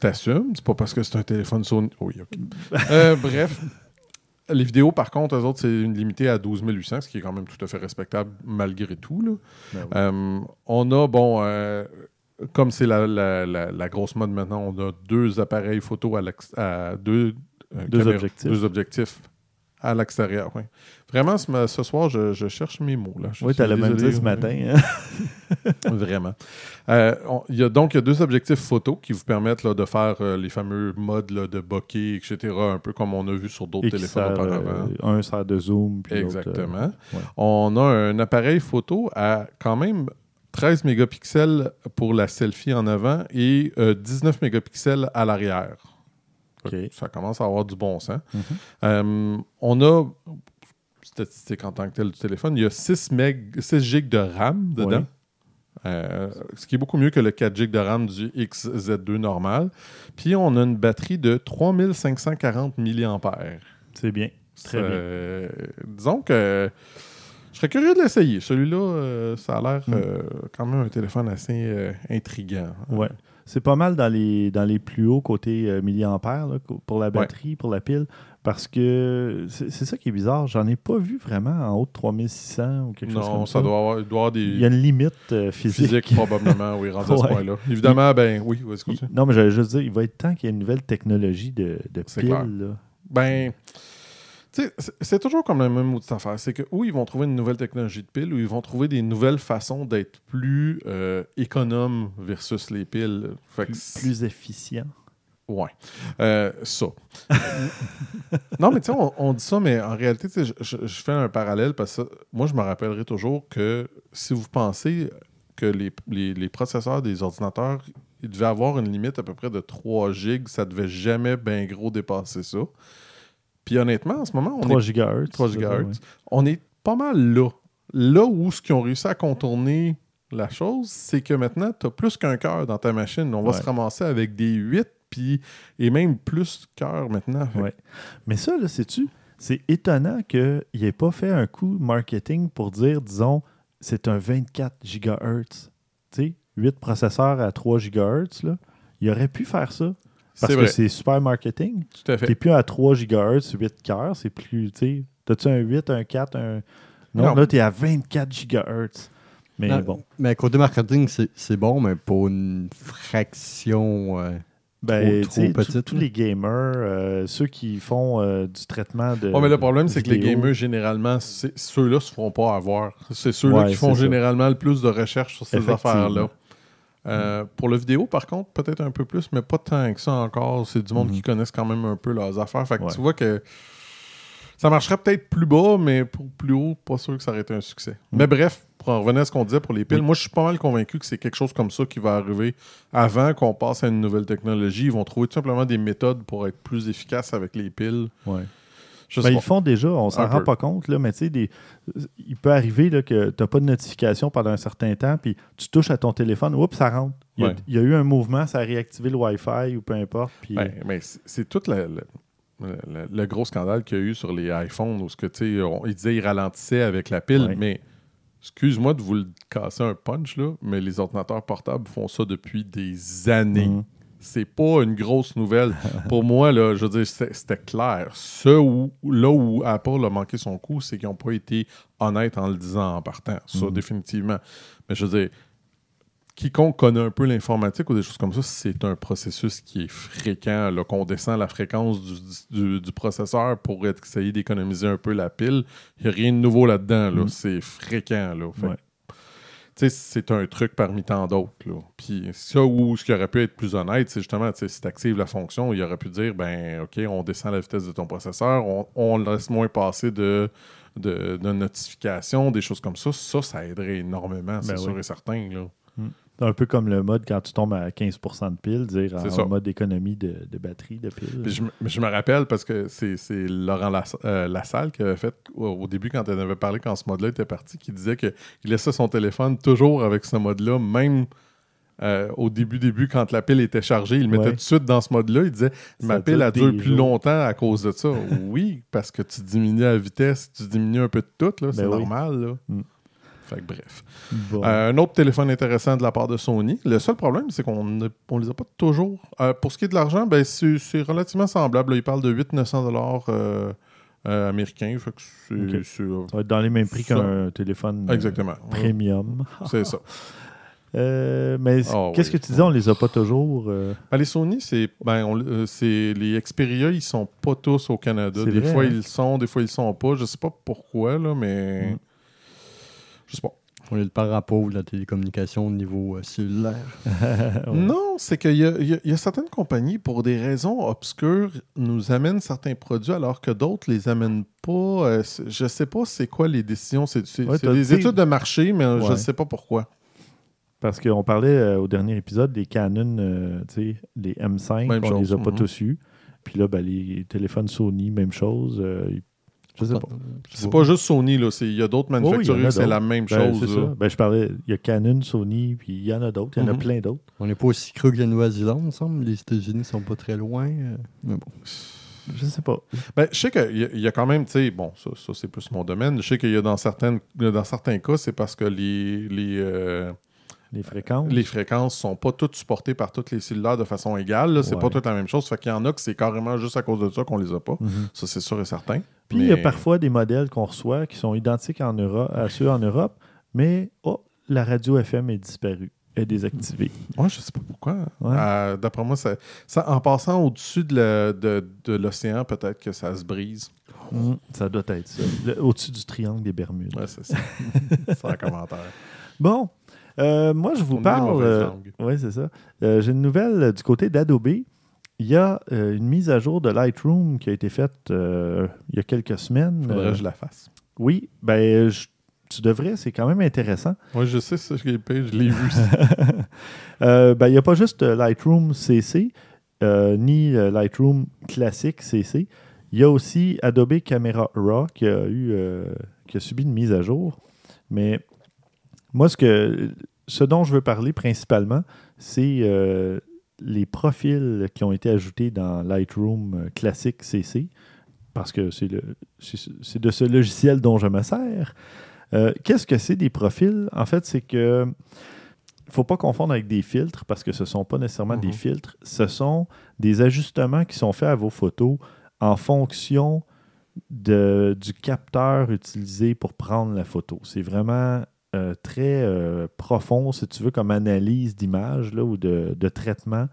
T'assumes, c'est pas parce que c'est un téléphone Sony. Oui, ok. Euh, bref. Les vidéos, par contre, eux autres, c'est une limitée à 12 800, ce qui est quand même tout à fait respectable malgré tout. là. Ben oui. Euh, on a, bon, euh, comme c'est la, la- la- la grosse mode maintenant, on a deux appareils photo à, à deux, Deux caméras- objectifs. deux objectifs à l'extérieur. oui. Vraiment, ce, soir, je, je cherche mes mots. Là. Je oui, tu as le même dit ce matin. hein. Vraiment. Euh, on- y a, donc, il y a deux objectifs photo qui vous permettent là, de faire euh, les fameux modes là, de bokeh, etc., un peu comme on a vu sur d'autres téléphones sert, auparavant. euh, un sert de zoom. puis euh, Exactement. ouais. On a un appareil photo à quand même 13 mégapixels pour la selfie en avant et euh, 19 mégapixels à l'arrière. Ça commence à avoir du bon sens. Mhm. Euh, on a, statistique en tant que tel du téléphone, il y a 6, meg, 6 gigs de RAM dedans. Euh, ce qui est beaucoup mieux que le 4 GB de RAM du XZ2 normal. Puis on a une batterie de 3540 mAh. C'est bien. Très bien. Euh, disons que je serais curieux de l'essayer. Celui-là, euh, ça a l'air Mm. quand même un téléphone assez intriguant. Ouais. C'est pas mal dans les, dans les plus hauts côté milliampères là, pour la batterie, pour la pile. Parce que c'est ça qui est bizarre. J'en ai pas vu vraiment en haut de 3600 ou quelque chose Non, comme ça ça. doit avoir, doit avoir Il y a des une limite euh, physique. physiques probablement, oui, rendu à ce Ouais. point-là. Évidemment, ben oui, vas-y, continue. Non, mais j'allais juste dire, il va être temps qu'il y ait une nouvelle technologie de, de pile. clair. là. Ben, tu sais, c'est- toujours comme la même maudite affaire. C'est que où ils vont trouver une nouvelle technologie de pile, ou ils vont trouver des nouvelles façons d'être plus euh, économes versus les piles. Fait que Plus, plus efficient. Ouais. Euh, ça. non, mais tu sais, on, on dit ça, mais en réalité, je, je- je fais un parallèle parce que moi, je me rappellerai toujours que si vous pensez que les, les- les processeurs des ordinateurs, ils devaient avoir une limite à peu près de 3 gigs, ça devait jamais bien gros dépasser ça. Puis honnêtement, en ce moment, on 3 est GHz. 3 ça, GHz. ouais. On est pas mal là. Là où ce qu'ils ont réussi à contourner la chose, c'est que maintenant, tu as plus qu'un cœur dans ta machine. On va Ouais. se ramasser avec des 8 puis, et même plus cœur maintenant. Fait que- Ouais. Mais ça, là, sais-tu, c'est étonnant qu'il n'ait pas fait un coup marketing pour dire, disons, c'est un 24 GHz. Tu sais, 8 processeurs à 3 GHz, là. Il aurait pu faire ça. Parce C'est que c'est super marketing. tout à T'es fait. plus à 3 GHz, 8 cœurs, c'est plus, tu sais, t'as-tu un 8, un 4, un... Non, Non. là, t'es à 24 GHz. Mais Non, bon, Mais côté marketing, c'est c'est bon, mais pour une fraction. euh, ben, trop tu sais, petite, tous les gamers, euh, ceux qui font euh, du traitement de Ouais, mais le problème, c'est que les gamers, généralement, ceux-là se feront pas avoir. C'est ceux-là Ouais, qui font ça. généralement le plus de recherches sur ces affaires-là. Euh, Pour le vidéo, par contre, peut-être un peu plus, mais pas tant que ça encore. C'est du monde Mhm. qui connaissent quand même un peu leurs affaires. Fait que Ouais. tu vois que ça marcherait peut-être plus bas, mais pour plus haut, pas sûr que ça aurait été un succès. Mais bref, pour en revenir à ce qu'on disait pour les piles, Oui. moi, je suis pas mal convaincu que c'est quelque chose comme ça qui va arriver avant qu'on passe à une nouvelle technologie. Ils vont trouver tout simplement des méthodes pour être plus efficaces avec les piles. Ouais. Ben, ils font déjà, on s'en rend pas compte, là, mais tu sais, des- il peut arriver là, que tu n'as pas de notification pendant un certain temps, puis tu touches à ton téléphone, oups, ça rentre. Il y, a, Ouais. il y a eu un mouvement, ça a réactivé le Wi-Fi ou peu importe. Puis, Ben, ben, c'est c'est tout le, le- gros scandale qu'il y a eu sur les iPhones où ce que, on- ils disaient qu'ils ralentissaient avec la pile, Ouais. mais excuse-moi de vous le casser un punch, là, mais les ordinateurs portables font ça depuis des années. Mhm. C'est pas une grosse nouvelle. Pour moi, là, je veux dire, c'était c'était clair. Ce où, là où Apple a manqué son coup, c'est qu'ils n'ont pas été honnêtes en le disant en partant. Ça, Mhm. définitivement. Mais je veux dire, quiconque connaît un peu l'informatique ou des choses comme ça, c'est un processus qui est fréquent, là, qu'on descend la fréquence du, du- du processeur pour essayer d'économiser un peu la pile. Il n'y a rien de nouveau là-dedans. Là. Mm. C'est fréquent. Là. Ouais. c'est un truc parmi tant d'autres. Puis ça, où ce qui aurait pu être plus honnête, c'est justement, si tu actives la fonction, il aurait pu dire, ben, OK, on descend la vitesse de ton processeur, on, on laisse moins passer de, de, de notifications, des choses comme ça. Ça, ça aiderait énormément, c'est Ben sûr oui. et certain. Là. C'est un peu comme le mode quand tu tombes à 15% de pile, dire C'est en ça. mode économie de, de batterie, de pile. Je, me- je me rappelle parce que c'est c'est Laurent Lass- euh, Lassalle qui avait fait au, au début, quand elle avait parlé, quand ce mode-là était parti, qui disait qu'il laissait son téléphone toujours avec ce mode-là, même euh, au début, début, quand la pile était chargée, il le mettait Ouais. tout de suite dans ce mode-là. Il disait Ma Ça pile, dure des plus jours. longtemps à cause de ça. oui, parce que tu diminues la vitesse, tu diminues un peu de tout, c'est Ben oui. normal. Là. Mm. Fait que bref. Bon. Euh, un autre téléphone intéressant de la part de Sony. Le seul problème, c'est qu'on ne on les a pas toujours. Euh, pour ce qui est de l'argent, ben, c'est relativement semblable. Là, il parle de 800-900 dollars euh, euh, américains. Fait que c'est- Ok. c'est, euh, ça va être dans les mêmes prix qu'un téléphone euh, exactement. premium. C'est ça. Euh, mais Ah qu'est-ce oui. que tu disais, on les a pas toujours. Ben, les Sony, c'est ben, c'est les Xperia, ils sont pas tous au Canada. Des vrai, fois hein? ils sont, des fois ils sont pas. Je sais pas pourquoi là, mais Mm. Je sais pas. On est le parapluie de la télécommunication au niveau euh, cellulaire. ouais. Non, c'est qu'il y, a- il y a- il y a certaines compagnies, pour des raisons obscures, nous amènent certains produits alors que d'autres les amènent pas. Euh, je sais pas c'est quoi les décisions. C'est Ouais, des études de marché, mais je Ouais. sais pas pourquoi. Parce qu'on parlait euh, au dernier épisode des Canon, euh, tu sais, les M5, Même on les a pas mhm. tous eus. Puis là, ben, les téléphones Sony, même chose. euh, je sais pas. C'est pas juste Sony, là. c'est- Il y a d'autres en manufacturiers, c'est la même Ben, chose. c'est là. ça. Ben, je parlais, il y a Canon, Sony, puis il y en a d'autres. Il y en a Mhm. plein d'autres. On n'est pas aussi creux que la Nouvelle-Zélande, il me semble. Les États-Unis sont pas très loin. euh, mais bon. Je sais pas. Ben, je sais qu'il y, y a quand même, tu sais, bon, ça, ça, c'est plus mon domaine. Je sais qu'il y a dans, certaines, dans certains cas, c'est parce que les, les, euh, Les fréquences. les fréquences sont pas toutes supportées par toutes les cellulaires de façon égale. C'est Ouais. pas toute la même chose. Fait qu'il y en a que c'est carrément juste à cause de ça qu'on les a pas. Mhm. Ça, c'est sûr et certain. Puis il y a parfois des modèles qu'on reçoit qui sont identiques en Europe, à ceux en Europe, mais oh, la radio FM est disparue, est désactivée. Ouais, je sais pas pourquoi. Ouais. Euh, D'après moi, ça, ça- en passant au-dessus de l'océan, peut-être que ça se brise. Mhm. Ça doit être ça. Au-dessus du triangle des Bermudes. Ouais, c'est ça. c'est un commentaire. Bon, euh, moi je vous On parle. langue. oui, c'est ça. Euh, J'ai une nouvelle euh, du côté d'Adobe. Il y a euh, une mise à jour de Lightroom qui a été faite euh, il y a quelques semaines. Faudrait Euh, que je la fasse. oui, ben je- tu devrais, c'est quand même intéressant. Oui, je sais ce qui est pire, je l'ai vu. ça. Euh, ben, il n'y a pas juste Lightroom CC, ni Lightroom classique CC. Il y a aussi Adobe Camera Raw qui a, eu, qui a subi une mise à jour. Mais moi, ce, que, ce dont je veux parler principalement, c'est les profils qui ont été ajoutés dans Lightroom euh, classique CC, parce que c'est de ce logiciel dont je me sers. Euh, Qu'est-ce que c'est des profils? En fait, c'est que il ne faut pas confondre avec des filtres parce que ce ne sont pas nécessairement des Mhm. filtres. Ce sont des ajustements qui sont faits à vos photos en fonction de- du capteur utilisé pour prendre la photo. C'est vraiment euh, très euh, profond, si tu veux, comme analyse d'image ou de, traitement.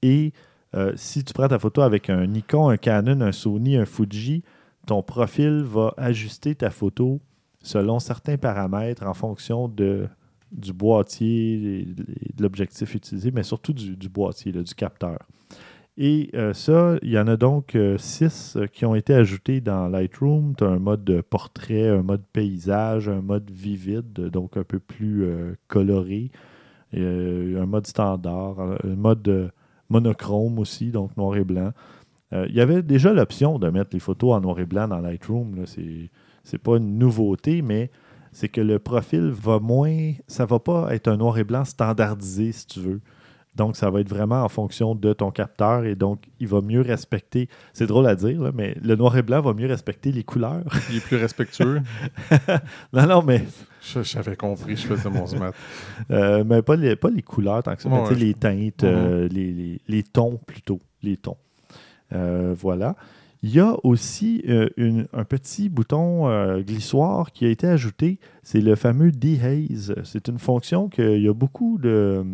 Et euh, si tu prends ta photo avec un Nikon, un Canon, un Sony, un Fuji, ton profil va ajuster ta photo selon certains paramètres en fonction de, du boîtier de l'objectif utilisé, mais surtout du, boîtier, du capteur. Et euh, ça, il y en a donc euh, six euh, qui ont été ajoutés dans Lightroom. Tu as un mode de portrait, un mode paysage, un mode vivide, donc un peu plus coloré, un mode standard, un mode monochrome aussi, donc noir et blanc. Il y avait déjà l'option de mettre les photos en noir et blanc dans Lightroom. là. C'est c'est pas une nouveauté, mais c'est que le profil va moins. Ça va pas être un noir et blanc standardisé, si tu veux. Donc, ça va être vraiment en fonction de ton capteur et donc, il va mieux respecter. C'est drôle à dire, là, mais le noir et blanc va mieux respecter les couleurs. Il est plus respectueux. non, non, mais, J'avais compris, je faisais mon smart. euh, mais pas, les, pas les couleurs tant que ça, mais Ouais, les teintes, euh, les, les- les tons plutôt. Les tons. Euh, voilà. Il y a aussi euh, une- un petit bouton euh, glissoire qui a été ajouté. C'est le fameux Dehaze. C'est une fonction qu'il y a beaucoup de,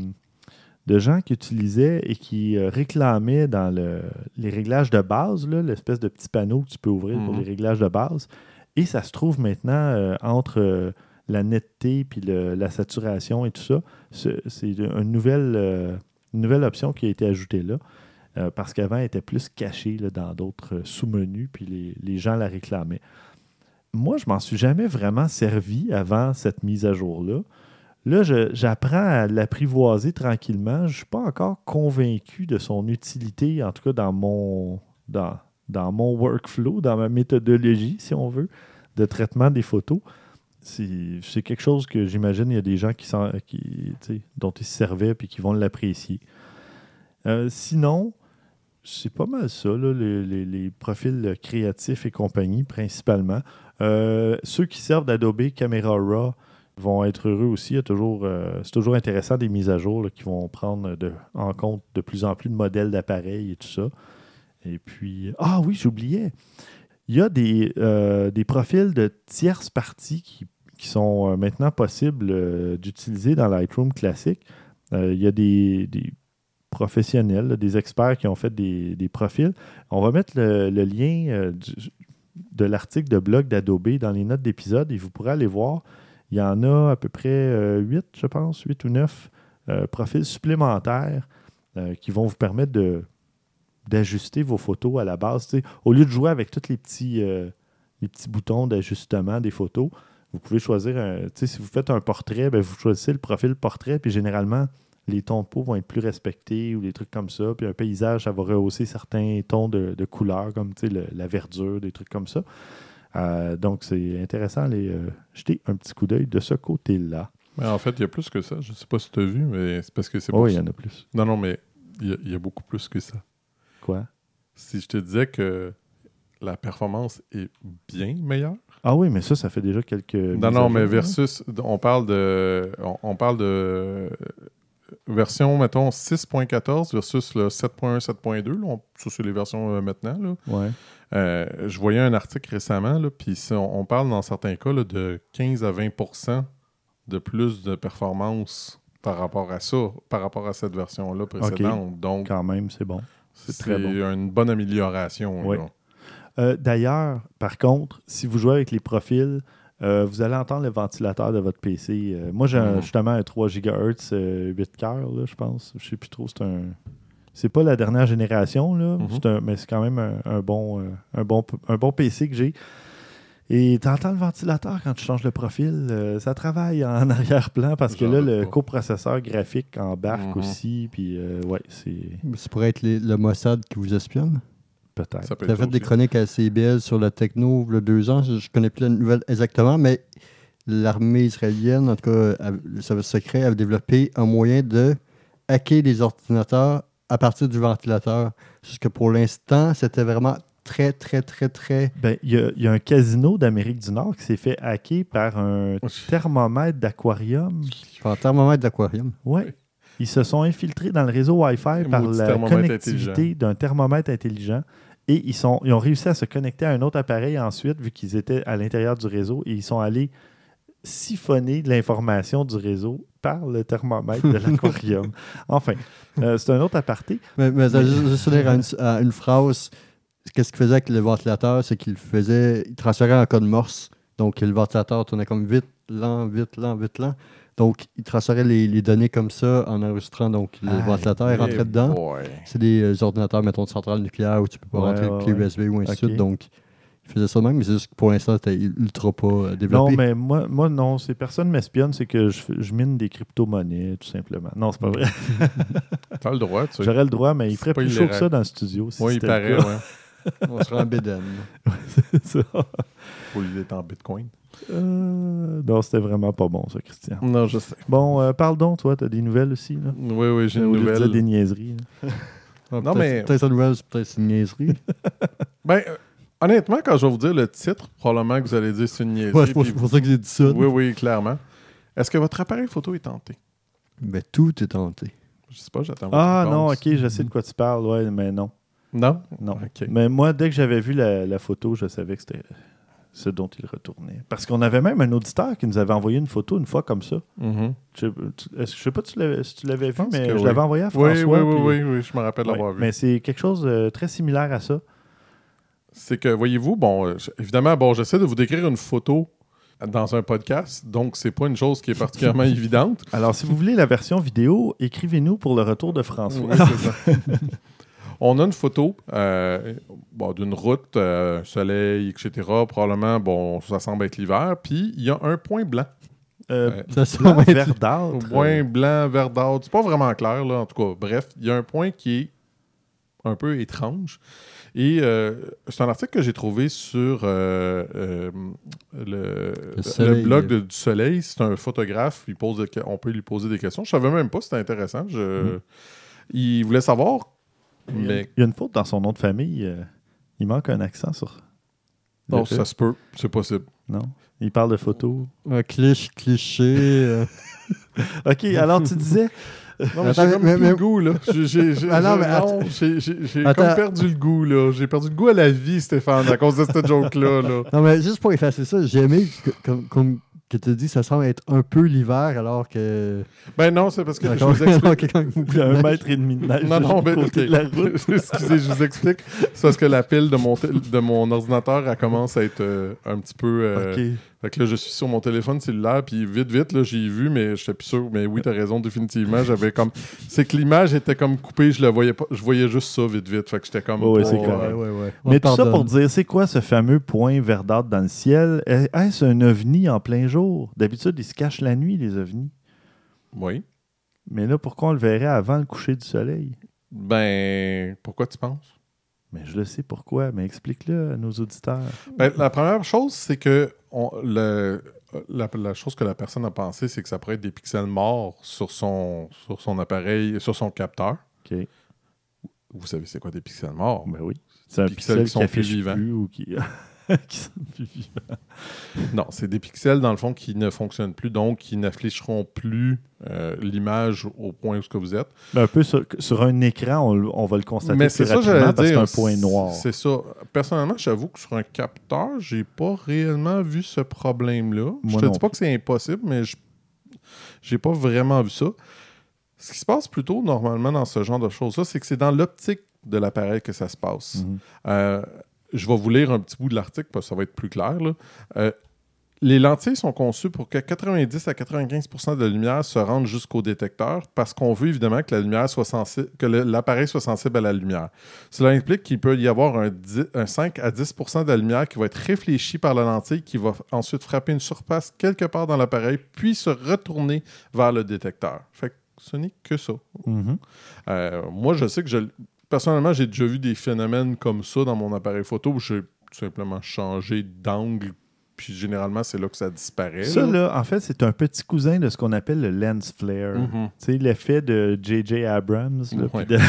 de gens qui utilisaient et qui euh, réclamaient dans le- les réglages de base, l'espèce de petit panneau que tu peux ouvrir pour Mhm. les réglages de base. Et ça se trouve maintenant euh, entre euh, la netteté puis le- la saturation et tout ça. C'est une nouvelle, euh, une nouvelle option qui a été ajoutée là. parce qu'avant, elle était plus cachée là, dans d'autres sous-menus, puis les, les gens la réclamaient. Moi, je m'en suis jamais vraiment servi avant cette mise à jour-là. Là, j'apprends à l'apprivoiser tranquillement. Je ne suis pas encore convaincu de son utilité, en tout cas dans mon, dans, dans mon workflow, dans ma méthodologie, si on veut, de traitement des photos. C'est quelque chose que j'imagine il y a des gens qui, qui, dont ils se servaient et qui vont l'apprécier. Euh, sinon, c'est pas mal ça, là, les, les- les profils créatifs et compagnie, principalement. Euh, ceux qui servent d'Adobe Camera Raw vont être heureux aussi. Euh, c'est toujours intéressant des mises à jour qui vont prendre en compte de plus en plus de modèles d'appareils et tout ça. Et puis, ah oui, j'oubliais. Il y a des, euh, des profils de tierces parties qui, qui sont euh, maintenant possibles d'utiliser dans Lightroom classique. Il y a des, des professionnels, des experts qui ont fait des, des profils. On va mettre le, lien de l'article de blog d'Adobe dans les notes d'épisode et vous pourrez aller voir. Il y en a à peu près 8, je pense, 8 ou 9 profils supplémentaires euh, qui vont vous permettre de, d'ajuster vos photos à la base. Au lieu de jouer avec tous les petits, euh, les petits boutons d'ajustement des photos, vous pouvez choisir, si vous faites un portrait, ben, vous choisissez le profil portrait, puis généralement, les tons de peau vont être plus respectés ou des trucs comme ça. Puis un paysage, ça va rehausser certains tons de, de comme la verdure, des trucs comme ça. Euh, donc, c'est intéressant d'aller euh, jeter un petit coup d'œil de ce côté-là. Mais en fait, il y a plus que ça. Je sais pas si tu as vu, mais c'est parce que c'est Oh, pour il y en a plus. Non, non, mais il y, a- il y a beaucoup plus que ça. Quoi? Si je te disais que la performance est bien meilleure? Ah oui, mais ça, ça fait déjà quelques. non, non, mais hein. versus, on parle de, on, on parle de euh, version, mettons, 6.14 versus le 7.1, 7.2. là. On- Ça, c'est les versions euh, maintenant. Là. Ouais. Euh, je voyais un article récemment, puis on, on parle dans certains cas là, de 15 à 20% de plus de performance par rapport à ça, par rapport à cette version-là précédente. Donc, Quand même, c'est bon. c'est très bon. une bonne amélioration. Oui. Euh, D'ailleurs, par contre, si vous jouez avec les profils, euh, vous allez entendre le ventilateur de votre PC. Euh, moi, j'ai Mhm. justement un 3 GHz 8 cœurs, je pense. Je sais plus trop. C'est un. C'est pas la dernière génération, là, Mhm. un- mais c'est quand même un, un bon, euh, un, bon, un bon PC que j'ai. Et tu entends le ventilateur quand tu changes le profil. euh, ça travaille en arrière-plan parce que là, le pas. coprocesseur graphique embarque Mhm. aussi. Puis, euh, ouais, c'est Ça pourrait être les- le Mossad qui vous espionne. peut-être. Ça peut Tu as fait des chroniques à CBL sur la techno il y a deux ans. Je ne connais plus la nouvelle exactement, mais l'armée israélienne, en tout cas, le service secret, avait développé un moyen de hacker les ordinateurs à partir du ventilateur. Jusque pour l'instant, c'était vraiment très, très, très, très. Ben, Il y, a- il y a un casino d'Amérique du Nord qui s'est fait hacker par un thermomètre d'aquarium. En thermomètre d'aquarium. Ouais. Ils se sont infiltrés dans le réseau Wi-Fi par la connectivité d'un thermomètre intelligent. Et ils, sont, ils ont réussi à se connecter à un autre appareil ensuite, vu qu'ils étaient à l'intérieur du réseau. Et ils sont allés siphonner de l'information du réseau par le thermomètre de l'aquarium. Enfin, euh, c'est un autre aparté. Mais, mais ça, juste, lire à une, à une phrase, qu'est-ce qu'il faisait avec le ventilateur, c'est qu'il faisait, il transférait en code morse. Donc, le ventilateur tournait comme vite, lent, vite, lent, vite, lent. Donc, il transférait les, les données comme ça en enregistrant. Donc, le ventilateur est rentré dedans. C'est des euh, ordinateurs, mettons, de centrale nucléaire où tu peux pas Ouais, rentrer ouais, le clé ouais. USB ou ainsi de suite. Donc, il faisait ça de même, mais c'est juste que pour l'instant, c'était ultra pas euh, Non, développé. mais moi, moi non, c'est personne m'espionne, c'est que je, je mine des crypto-monnaies, tout simplement. Non, c'est pas vrai. T'as le droit, tu sais. J'aurais le droit, mais il ferait pas plus chaud que ça dans le studio. Si Oui, il paraît, ouais. On sera en bédaine. C'est ça. Au lieu d'être en bitcoin. Euh, non, c'était vraiment pas bon, ça, Christian. Non, je sais. Bon, euh, parle donc, toi, t'as des nouvelles aussi, là? Oui, oui, j'ai une nouvelle. des niaiseries. là. Ah, Non, peut-être- mais- Peut-être une nouvelle, c'est peut-être une niaiserie. Ben, euh, honnêtement, quand je vais vous dire le titre, probablement que vous allez dire c'est une niaiserie. ouais, c'est pour, puis- c'est pour ça que j'ai dit ça. Oui, oui, clairement. Est-ce que votre appareil photo est tenté? Mais tout est tenté. Je sais pas, j'attends Ah non, ok, je sais de quoi tu parles, ouais, mais non. Non? Non. OK. Mais moi, dès que j'avais vu la, la photo, je savais que c'était ce dont il retournait. Parce qu'on avait même un auditeur qui nous avait envoyé une photo une fois comme ça. Mhm. Je, je sais pas si tu l'avais, si tu l'avais vu, mais je oui. l'avais envoyé à Oui, François. oui, oui, puis- oui, oui, je me rappelle Ouais, l'avoir vu. Mais c'est quelque chose de très similaire à ça. C'est que, voyez-vous, bon, euh, évidemment, bon, j'essaie de vous décrire une photo dans un podcast, donc c'est pas une chose qui est particulièrement évidente. Alors, si vous voulez la version vidéo, écrivez-nous pour le retour de François. Oui, c'est ça. On a une photo euh, bon, d'une route, euh, soleil, etc. Probablement, bon, ça semble être l'hiver. Puis il y a un point blanc. Euh. Ça, blanc, être- verdâtre. Point blanc, verdâtre. C'est pas vraiment clair, là, en tout cas. Bref, il y a un point qui est un peu étrange. Et euh, c'est un article que j'ai trouvé sur euh, euh, le, blog de- du Soleil. C'est un photographe. Il pose des que- on peut lui poser des questions. Je savais même pas, c'était intéressant. Je, Mhm. Il voulait savoir. Il y Il y a une faute dans son nom de famille. euh, il manque un accent sur. non, ça se peut. C'est possible. Non? Il parle de photos. Un cliché, cliché. euh. OK, alors tu disais. Non, mais j'ai comme mais- plus mais- le goût, là. J'ai Ah comme perdu le goût, là. J'ai perdu le goût à la vie, Stéphane, à cause de cette joke-là, là. Non, mais juste pour effacer ça, j'ai aimé que, comme, comme que tu dis, ça semble être un peu l'hiver alors que. Ben non, c'est parce que je vous explique. Il y a un mètre et demi de neige Non, non, de mais l'autre côté ok. de la route. Excusez, je vous explique. C'est parce que la pile de mon, de mon ordinateur, elle commence à être euh, un petit peu. euh. Fait que là, je suis sur mon téléphone cellulaire, puis vite, vite, là, j'ai vu, mais j'étais plus sûr. Mais oui, t'as raison, définitivement. J'avais comme. C'est que l'image était comme coupée, je le voyais pas. Je voyais juste ça vite, vite. Fait que j'étais comme. C'est correct. ouais, ouais. On Mais tout ça pour dire, c'est quoi ce fameux point verdâtre dans le ciel? Est- Est-ce un ovni en plein jour? D'habitude, ils se cachent la nuit, les ovnis. Oui. Mais là, pourquoi on le verrait avant le coucher du soleil? Ben, pourquoi tu penses? Mais je le sais pourquoi, mais explique-le à nos auditeurs. Ben, la première chose, c'est que on- le- la, la chose que la personne a pensé, c'est que ça pourrait être des pixels morts sur son, sur son appareil, sur son capteur. OK. Vous savez, c'est quoi des pixels morts? Ben oui. C'est un Pixels pixel qui sont plus vivants. plus ou qui... qui sont plus vivants. Non, c'est des pixels, dans le fond, qui ne fonctionnent plus, donc qui n'afficheront plus euh, l'image au point où ce que vous êtes. Ben, un peu sur, sur un écran, on, va le constater Mais c'est ça, rapidement j'allais parce que dire. c'est un point noir. C'est ça. Personnellement, j'avoue que sur un capteur, j'ai pas réellement vu ce problème-là. Je te dis pas que c'est impossible, mais je j'ai pas vraiment vu ça. Ce qui se passe plutôt normalement dans ce genre de choses-là, c'est que c'est dans l'optique de l'appareil que ça se passe. Mhm. Euh, je vais vous lire un petit bout de l'article parce que ça va être plus clair. là. Euh, les lentilles sont conçues pour que 90 à 95% de la lumière se rende jusqu'au détecteur parce qu'on veut évidemment que la lumière soit sensible, que l'appareil soit sensible à la lumière. Cela implique qu'il peut y avoir un, 10 un 5 à 10% de la lumière qui va être réfléchie par la lentille, qui va ensuite frapper une surface quelque part dans l'appareil, puis se retourner vers le détecteur. Fait que ce n'est que ça. Mhm. Euh, moi, je sais que je. Personnellement, j'ai déjà vu des phénomènes comme ça dans mon appareil photo où j'ai tout simplement changé d'angle, puis généralement, c'est là que ça disparaît. Ça, là. en fait, c'est un petit cousin de ce qu'on appelle le lens flare. Mhm. Tu sais, l'effet de J.J. Abrams. là, Ouais. puis de-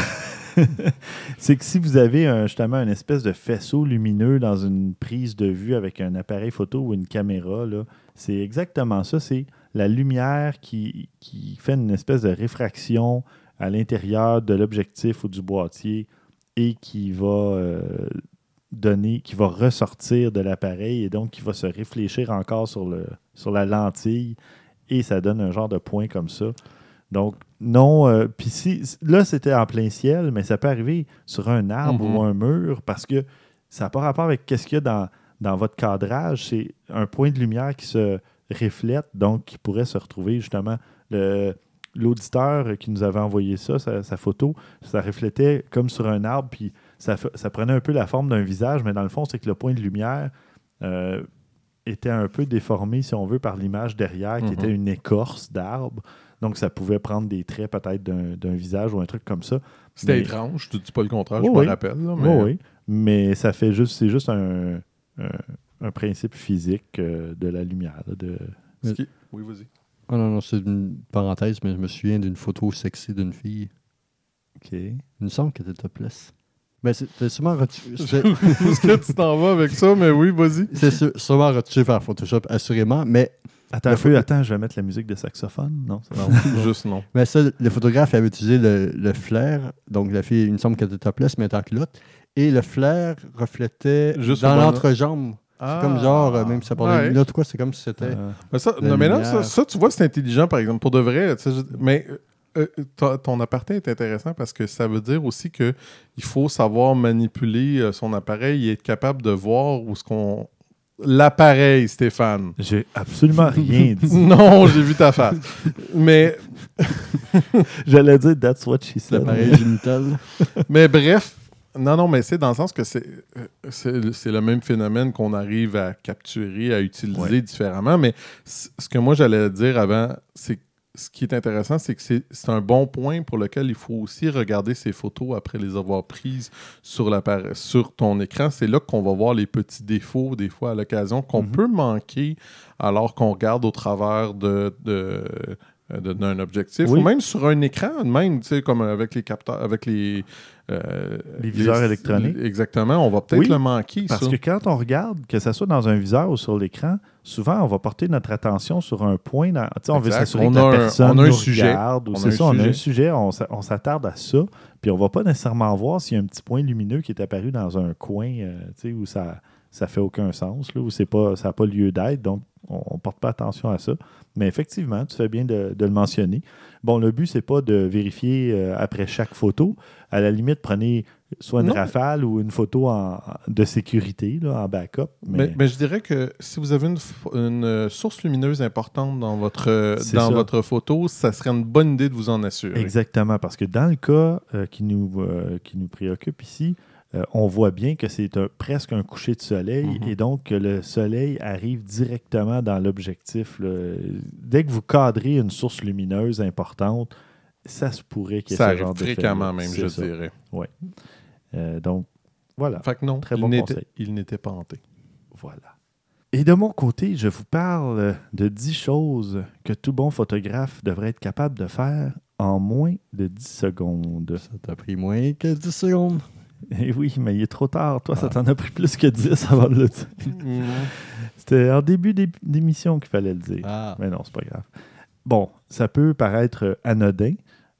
c'est que si vous avez un- justement une espèce de faisceau lumineux dans une prise de vue avec un appareil photo ou une caméra, là, c'est exactement ça. C'est la lumière qui, qui fait une espèce de réfraction à l'intérieur de l'objectif ou du boîtier et qui va euh, donner, qui va ressortir de l'appareil et donc qui va se réfléchir encore sur, le, sur la lentille et ça donne un genre de point comme ça. Donc, non. euh, Puis si, là, c'était en plein ciel, mais ça peut arriver sur un arbre Mhm. ou un mur parce que ça n'a pas rapport avec qu'est-ce qu'il y a dans, dans votre cadrage. C'est un point de lumière qui se reflète, donc qui pourrait se retrouver justement. Le, L'auditeur qui nous avait envoyé ça, sa, sa photo, ça reflétait comme sur un arbre, puis ça, prenait un peu la forme d'un visage, mais dans le fond, c'est que le point de lumière euh, était un peu déformé, si on veut, par l'image derrière, qui Mhm. était une écorce d'arbre. Donc, ça pouvait prendre des traits peut-être d'un visage ou un truc comme ça. C'était Mais- étrange, je te dis pas le contraire, je me oui. rappelle. là, Oui, mais... oui. Mais ça fait juste, c'est juste un, un, un principe physique euh, de la lumière. là, de... Ce qui- Oui, vas-y. Ah non, non, c'est une parenthèse, mais je me souviens d'une photo sexy d'une fille. OK. Il me semble qu'elle était topless. Mais c'est c'est sûrement est-ce que tu t'en vas avec ça, mais oui, vas-y. C'est sûr- sûrement retouché par Photoshop, assurément. Mais Attends un peu, attends, je vais mettre la musique de saxophone. Non, juste non. Mais ça, le photographe avait utilisé le, le flair. Donc, la fille, il me semble qu'elle était topless, mais elle était en culotte. Et le flair reflétait Juste dans au C'est comme genre, euh, même si ça parlait Ouais. de lunettes ou quoi, c'est comme si c'était. Euh, Mais ça, non, mais là, ça, ça, tu vois, c'est intelligent, par exemple, pour de vrai. tu sais, je- Mais euh, euh, ton- aparté est intéressant parce que ça veut dire aussi que il faut savoir manipuler son appareil et être capable de voir où ce qu'on. L'appareil, Stéphane. J'ai absolument rien dit. non, j'ai vu ta face. Mais, J'allais dire That's what she said. L'appareil génital. mais bref, non, non, mais c'est dans le sens que c'est euh, c'est le même phénomène qu'on arrive à capturer, à utiliser Ouais. différemment. Mais ce que moi j'allais dire avant, c'est ce qui est intéressant, c'est que c'est un bon point pour lequel il faut aussi regarder ces photos après les avoir prises sur, ton écran. C'est là qu'on va voir les petits défauts, des fois à l'occasion, qu'on Mhm. peut manquer alors qu'on regarde au travers de. de de- d'un objectif Oui. ou même sur un écran même tu sais comme avec les capteurs avec les euh, Les viseurs électroniques. exactement on va peut-être Oui, le manquer Parce ça. que quand on regarde, que ce soit dans un viseur ou sur l'écran, souvent on va porter notre attention sur un point. Dans, on veut s'assurer que la un- personne on a un nous sujet. regarde. C'est un ça, on a un sujet, on, s'a- on s'attarde à ça. Puis on va pas nécessairement voir s'il y a un petit point lumineux qui est apparu dans un coin euh, tu sais, où ça ça fait aucun sens, là, où c'est pas, ça n'a pas lieu d'être. Donc, on ne porte pas attention à ça. Mais effectivement, tu fais bien de, de le mentionner. Bon, le but, c'est pas de vérifier euh, après chaque photo. À la limite, prenez soit une Non. rafale ou une photo en- de sécurité, là, en backup. Mais, Mais, mais je dirais que si vous avez une, une, euh, source lumineuse importante dans votre, dans ça. votre photo, ça serait une bonne idée de vous en assurer. Exactement, parce que dans le cas euh, qui, nous, euh, qui nous préoccupe ici, euh, on voit bien que c'est un- presque un coucher de soleil Mhm. et donc que le soleil arrive directement dans l'objectif. Dès que vous cadrez une source lumineuse importante, ça se pourrait qu'il y ait Ça ce genre fréquemment même, je ça. dirais. Euh, donc, voilà. Fait que non, Très bon il n'était pas hanté. Voilà. Et de mon côté, je vous parle de 10 choses que tout bon photographe devrait être capable de faire en moins de 10 secondes. Ça t'a pris moins que 10 secondes. Eh oui, mais il est trop tard. Toi, ça Ah. t'en a pris plus que 10 avant de le dire. C'était en début d'é- d'émission qu'il fallait le dire. Ah. Mais non, c'est pas grave. Bon, ça peut paraître euh, anodin,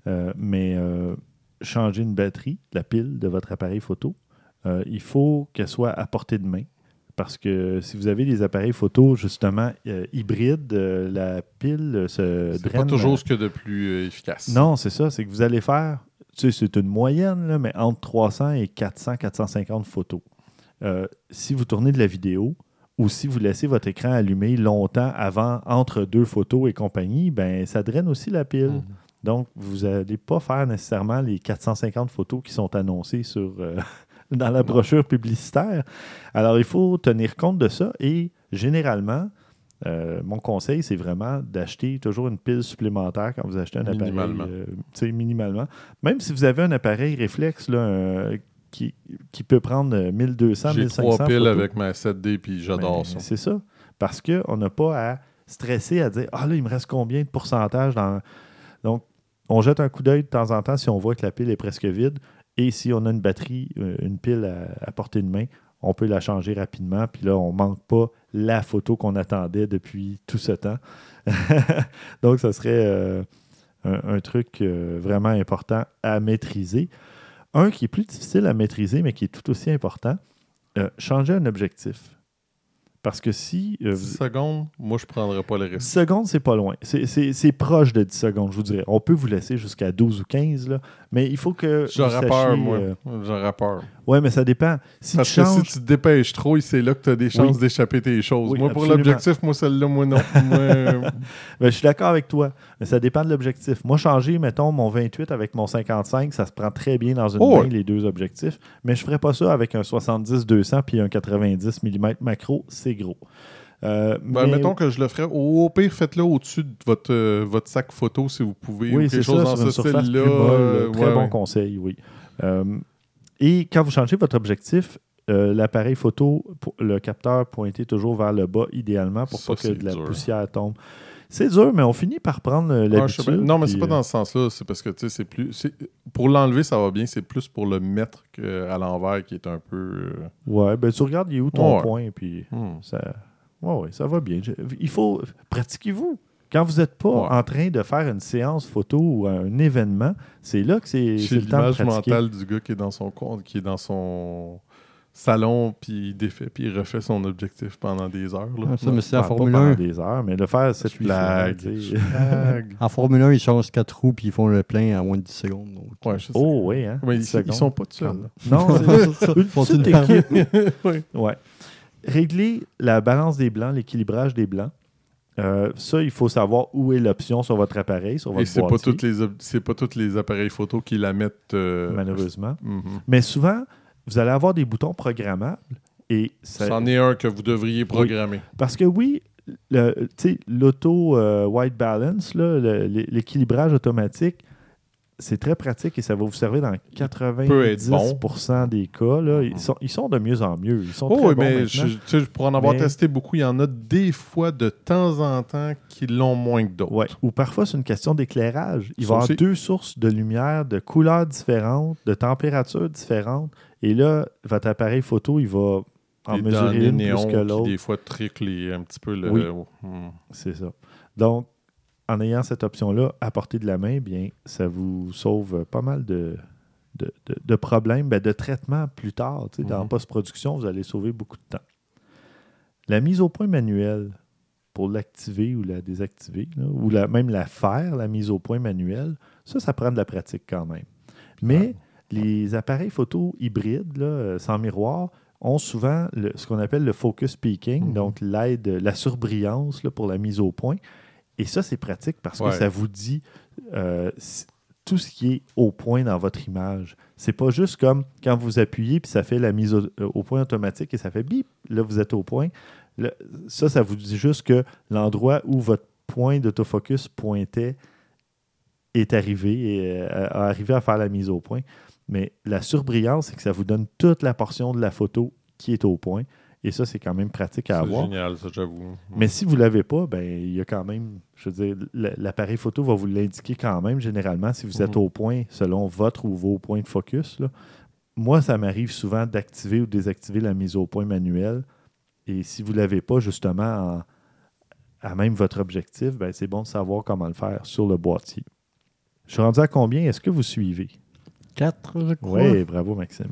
euh, mais euh, changer une batterie, la pile de votre appareil photo, euh, il faut qu'elle soit à portée de main. Parce que si vous avez des appareils photo, justement, hybrides, la pile se C'est pas toujours ce que de plus efficace. Non, c'est ça. C'est que vous allez faire, tu sais, c'est une moyenne, là, mais entre 300 et 400, 450 photos. Euh, si vous tournez de la vidéo ou si vous laissez votre écran allumé longtemps avant, entre deux photos et compagnie, ben ça draine aussi la pile. Mhm. Donc, vous n'allez pas faire nécessairement les 450 photos qui sont annoncées sur, euh, dans la brochure publicitaire. Alors, il faut tenir compte de ça et généralement, euh, mon conseil, c'est vraiment d'acheter toujours une pile supplémentaire quand vous achetez un Minimalement. appareil. euh, minimalement. Même si vous avez un appareil réflexe là, euh, qui, qui peut prendre euh, 1200, J'ai 1500 trois piles photos. avec ma 7D puis j'adore Ben, ça. C'est ça. Parce qu'on n'a pas à stresser, à dire Ah là, il me reste combien de pourcentage dans. Donc, on jette un coup d'œil de temps en temps si on voit que la pile est presque vide. Et si on a une batterie, euh, une pile à, à portée de main, on peut la changer rapidement. Puis là, on ne manque pas la photo qu'on attendait depuis tout ce temps. Donc, ça serait euh, un, un truc euh, vraiment important à maîtriser. Un qui est plus difficile à maîtriser, mais qui est tout aussi important, euh, changer un objectif. Parce que si euh, 10 vous- secondes, moi, je prendrais pas le 10 risque. secondes, c'est pas loin. C'est proche de 10 secondes, je vous dirais. On peut vous laisser jusqu'à 12 ou 15, là, mais il faut que. J'aurais peur, moi. euh, J'aurais peur. ouais, mais ça dépend. Si Parce tu que si tu te dépêches trop, c'est là que tu as des chances Oui. d'échapper tes choses. Oui, moi, pour l'objectif, moi, celle-là, moi, non. Moi, euh, Ben, je suis d'accord avec toi, mais ça dépend de l'objectif. Moi, changer, mettons, mon 28 avec mon 55, ça se prend très bien dans une Oh, main, ouais. les deux objectifs. Mais je ne ferais pas ça avec un 70-200 puis un 90 mm macro, c'est gros. Euh, ben, mais- mettons que je le ferais. Au, pire, faites-le au-dessus de votre, euh, votre sac photo si vous pouvez. ou Oui, c'est chose ça, dans ce style-là. molle. euh, Très ouais, bon ouais. conseil, oui. Et quand vous changez votre objectif, l'appareil photo, le capteur pointé toujours vers le bas, idéalement, pour Ça, pas que de la dur. poussière tombe. C'est dur, mais on finit par prendre sais l'habitude. bien. non, mais c'est pas dans ce sens-là. C'est parce que, tu sais, c'est plus. Pour l'enlever, ça va bien. C'est plus pour le mettre qu'à l'envers qui est un peu. Ouais, ben tu regardes il est où ton Ouais. point, puis hmm. ça, Ouais, ouais, ça va bien. Je- il faut. Pratiquez-vous. Quand vous n'êtes pas Ouais. en train de faire une séance photo ou un événement, c'est là que c'est c'est le temps de l'image pratiquer. mentale du gars qui est dans son compte, qui est dans son salon, puis il défait, puis il refait son objectif pendant des heures. Là. Ah, ça, mais c'est pas Formule pendant 1. des heures, mais le faire 7 Je 8 blague. Je blague. En Formule 1, ils changent 4 roues puis ils font le plein en moins de 10 secondes. donc. Ouais, je sais. Oh oui, hein? Mais 10 ils, ils sont pas tout seuls. Non, c'est une Faut petite une équipe. Oui. Ouais. Régler la balance des blancs, l'équilibrage des blancs. Euh, ça, il faut savoir où est l'option sur votre appareil, sur Et votre c'est pas, boîtier, toutes les ob- c'est pas tous les appareils photo qui la mettent. euh, malheureusement. mhm. Mais souvent, vous allez avoir des boutons programmables et ça- C'en est un que vous devriez programmer. Parce que oui, l'auto euh, white balance, l'équilibrage automatique, c'est très pratique et ça va vous servir dans 90% des cas. Là. Ils, sont, ils sont de mieux en mieux. Ils sont Oh, très oui, bons mais maintenant. je, tu sais, pour en avoir Mais- testé beaucoup, il y en a des fois de temps en temps qui l'ont moins que d'autres. Ouais. Ou parfois, c'est une question d'éclairage. Il va y avoir aussi. deux sources de lumière, de couleurs différentes, de températures différentes. Et là, votre appareil photo, il va en mesurer une plus que l'autre. des fois, les- un petit peu le. Oui. Hmm. C'est ça. Donc, en ayant cette option-là à portée de la main, bien, ça vous sauve pas mal de, de, de- de problèmes, ben, de traitement plus tard. Sais, Dans post-production, vous allez sauver beaucoup de temps. La mise au point manuelle, pour l'activer ou la désactiver, là, ou la, même la faire, la mise au point manuelle, ça, ça prend de la pratique quand même. Mais les appareils photo hybrides, là, euh, sans miroir, ont souvent le- ce qu'on appelle le focus peaking, Mhm. donc l'aide, la surbrillance là, pour la mise au point. Et ça, c'est pratique parce que ça vous dit euh, tout ce qui est au point dans votre image. C'est pas juste comme quand vous appuyez puis ça fait la mise au, au point automatique et ça fait bip, là vous êtes au point. Ça, ça vous dit juste que l'endroit où votre point d'autofocus pointait est arrivé et euh, a arrivé à faire la mise au point. Mais la surbrillance, c'est que ça vous donne toute la portion de la photo qui est au point. Et ça, c'est quand même pratique à C'est avoir. génial, ça, j'avoue. Mais si vous ne l'avez pas, ben, il y a quand même, je veux dire, l'appareil photo va vous l'indiquer quand même, généralement, si vous êtes Mhm. au point selon votre ou vos points de focus. là. Moi, ça m'arrive souvent d'activer ou désactiver la mise au point manuelle. Et si vous ne l'avez pas, justement, en- à même votre objectif, ben, c'est bon de savoir comment le faire sur le boîtier. Je suis rendu à combien? Est-ce que vous suivez? 4, je crois. Oui, bravo, Maxime.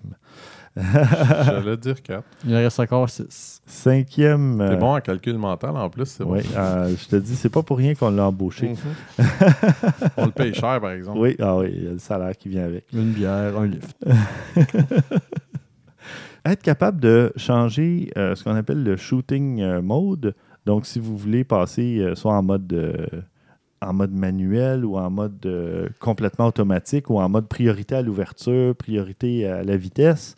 J'allais dire 4. Il en reste encore 6. Cinquième. C'est euh, bon en calcul mental en plus, c'est bon. oui, euh, je te dis, c'est pas pour rien qu'on l'a embauché. Mhm. On le paye cher, par exemple. Oui, ah oui, il y a le salaire qui vient avec. Une bière, un lift. Être capable de changer euh, ce qu'on appelle le shooting euh, mode. Donc, si vous voulez passer euh, soit en mode, euh, en mode manuel ou en mode euh, complètement automatique ou en mode priorité à l'ouverture, priorité à la vitesse,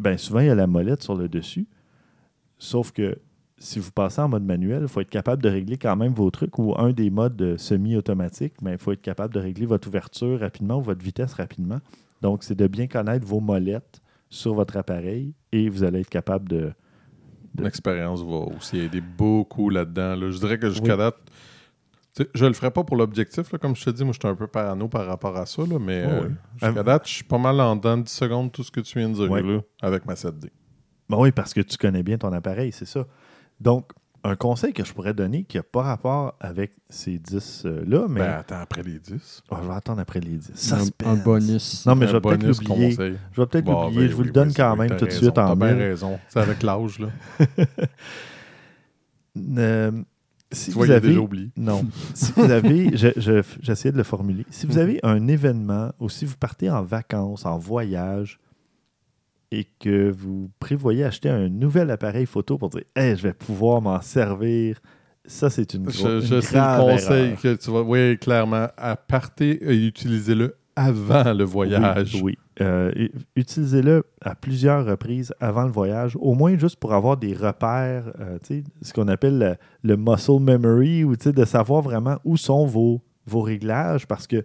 ben souvent, il y a la molette sur le dessus. Sauf que si vous passez en mode manuel, il faut être capable de régler quand même vos trucs ou un des modes euh, semi-automatique, mais il faut être capable de régler votre ouverture rapidement ou votre vitesse rapidement. Donc, c'est de bien connaître vos molettes sur votre appareil et vous allez être capable de. L'expérience va aussi aider beaucoup là-dedans. là. Je dirais que jusqu'à Oui. date, tu sais, je le ferai pas pour l'objectif, là, comme je te dis, moi je suis un peu parano par rapport à ça, là, mais Oh, euh, jusqu'à Ah, date, je suis pas mal en dedans de 10 secondes tout ce que tu viens de dire Ouais. là, avec ma 7D. Ben oui, parce que tu connais bien ton appareil, c'est ça. Donc, un conseil que je pourrais donner qui n'a pas rapport avec ces 10-là, mais Ben attends, après les 10. Oh, je vais attendre après les 10. Un, Suspense. un bonus. Non, mais Un je vais peut-être l'oublier. Je vais peut-être Bon, l'oublier. ben je vous oui, le donne oui, quand même tout de suite en T'as bien raison. C'est avec l'âge, là. Euh, si tu vous vois, a avez... déjà oublié. Non. si vous avez, je- je- j'essayais de le formuler. Si vous Mhm. avez un événement ou si vous partez en vacances, en voyage et que vous prévoyez acheter un nouvel appareil photo pour dire Hey, je vais pouvoir m'en servir, ça, c'est une, Je, une je sais le grave conseil erreur. que tu vas. Oui, clairement. À partez et utilisez-le avant le voyage. Oui. oui. Euh, Utilisez-le à plusieurs reprises avant le voyage, au moins juste pour avoir des repères, euh, ce qu'on appelle le, le muscle memory, ou de savoir vraiment où sont vos, vos réglages, parce que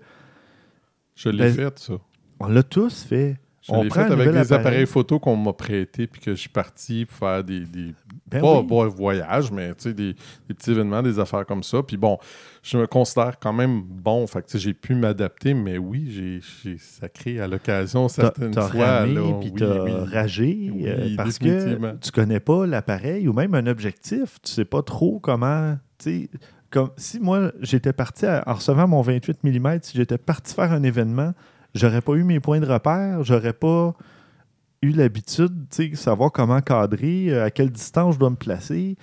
Je l'ai Ben, fait, ça. on l'a tous fait. On l'ai fait avec des appareils appareil. photo qu'on m'a prêtés puis que je suis parti faire des, des Ben pas, oui. pas un voyage, mais tu sais, des, des petits événements, des affaires comme ça. Puis bon, je me considère quand même bon. Fait que j'ai pu m'adapter, mais oui, j'ai, j'ai sacré à l'occasion certaines t'as fois. ramé, là, puis oui, oui. ragé euh, parce que tu connais pas l'appareil ou même un objectif. Tu sais pas trop comment. tu sais, Comme, si moi, j'étais parti à- en recevant mon 28 mm, si j'étais parti faire un événement, j'aurais pas eu mes points de repère, j'aurais pas eu l'habitude de savoir comment cadrer, euh, à quelle distance je dois me placer.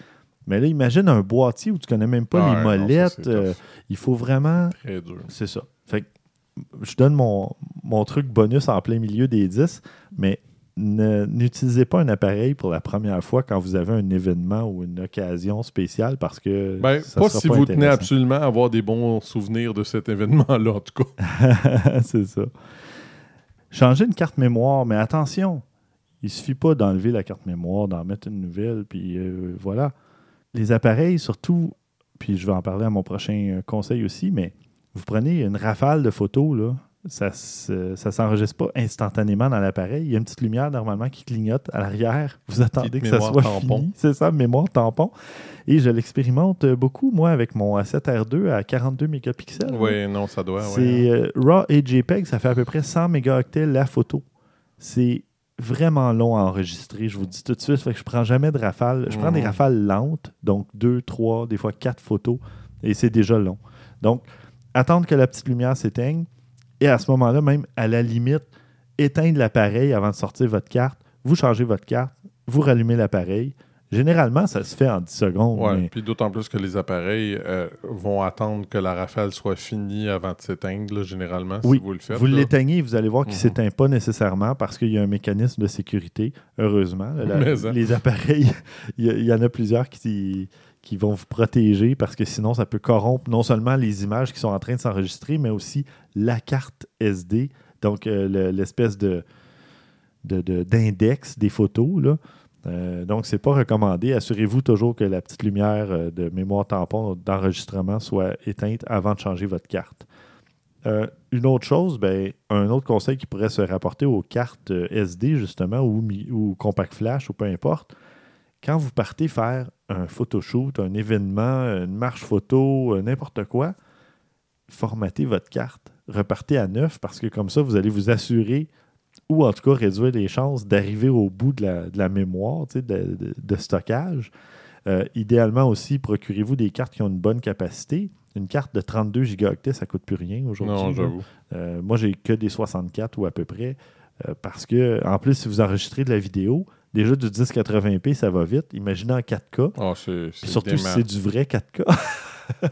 Mais là, imagine un boîtier où tu connais même pas Ah les ouais, non, ça, molettes. euh, il faut vraiment Très dur. c'est ça. Fait que je donne mon, mon truc bonus en plein milieu des 10, mais n'utilisez pas un appareil pour la première fois quand vous avez un événement ou une occasion spéciale parce que. Ben, ça pas sera si vous tenez absolument à avoir des bons souvenirs de cet événement-là, en tout cas. c'est ça. Changer une carte mémoire, mais attention, il suffit pas d'enlever la carte mémoire, d'en mettre une nouvelle, puis euh, voilà. Les appareils, surtout, puis je vais en parler à mon prochain euh, conseil aussi, mais vous prenez une rafale de photos, là, ça ne s'enregistre pas instantanément dans l'appareil. Il y a une petite lumière normalement qui clignote à l'arrière. Vous attendez que ça soit tampon. fini. C'est ça, mémoire tampon. Et je l'expérimente beaucoup, moi, avec mon A7R2 à 42 mégapixels. Oui, non, ça doit. ouais. C'est euh, RAW et JPEG, ça fait à peu près 100 mégaoctets la photo. C'est vraiment long à enregistrer, je vous dis tout de suite. Fait que je prends jamais de rafale. Je prends des Mhm. rafales lentes, donc 2, 3, des fois 4 photos, et c'est déjà long. Donc, attendre que la petite lumière s'éteigne, et à ce moment-là, même à la limite, éteindre l'appareil avant de sortir votre carte. Vous changez votre carte, vous rallumez l'appareil. Généralement, ça se fait en 10 secondes. Mais- Puis d'autant plus que les appareils euh, vont attendre que la rafale soit finie avant de s'éteindre, généralement, Oui, si vous le faites. Vous l'éteignez, vous allez voir qu'il ne Mhm. s'éteint pas nécessairement parce qu'il y a un mécanisme de sécurité, heureusement. là. La- Mais, hein. les appareils, il y, y en a plusieurs qui, qui vont vous protéger parce que sinon, ça peut corrompre non seulement les images qui sont en train de s'enregistrer, mais aussi la carte SD, donc euh, le- l'espèce de de- de- d'index des photos. Là. Euh, donc, ce n'est pas recommandé. Assurez-vous toujours que la petite lumière euh, de mémoire tampon d'enregistrement soit éteinte avant de changer votre carte. Une autre chose, ben, un autre conseil qui pourrait se rapporter aux cartes SD, justement, ou, ou Compact Flash, ou peu importe, quand vous partez faire un photoshoot, un événement, une marche photo, euh, n'importe quoi, formatez votre carte, repartez à neuf parce que comme ça, vous allez vous assurer ou en tout cas réduire les chances d'arriver au bout de la, de la mémoire, de, de- de stockage. Euh, idéalement aussi, procurez-vous des cartes qui ont une bonne capacité. Une carte de 32 gigaoctets, ça ne coûte plus rien aujourd'hui. Non, j'avoue. Euh, moi, j'ai que des 64 ou à peu près. euh, parce que, en plus, si vous enregistrez de la vidéo, déjà du 1080p, ça va vite. Imaginez en 4K. Ah, c'est, surtout si c'est du vrai 4K.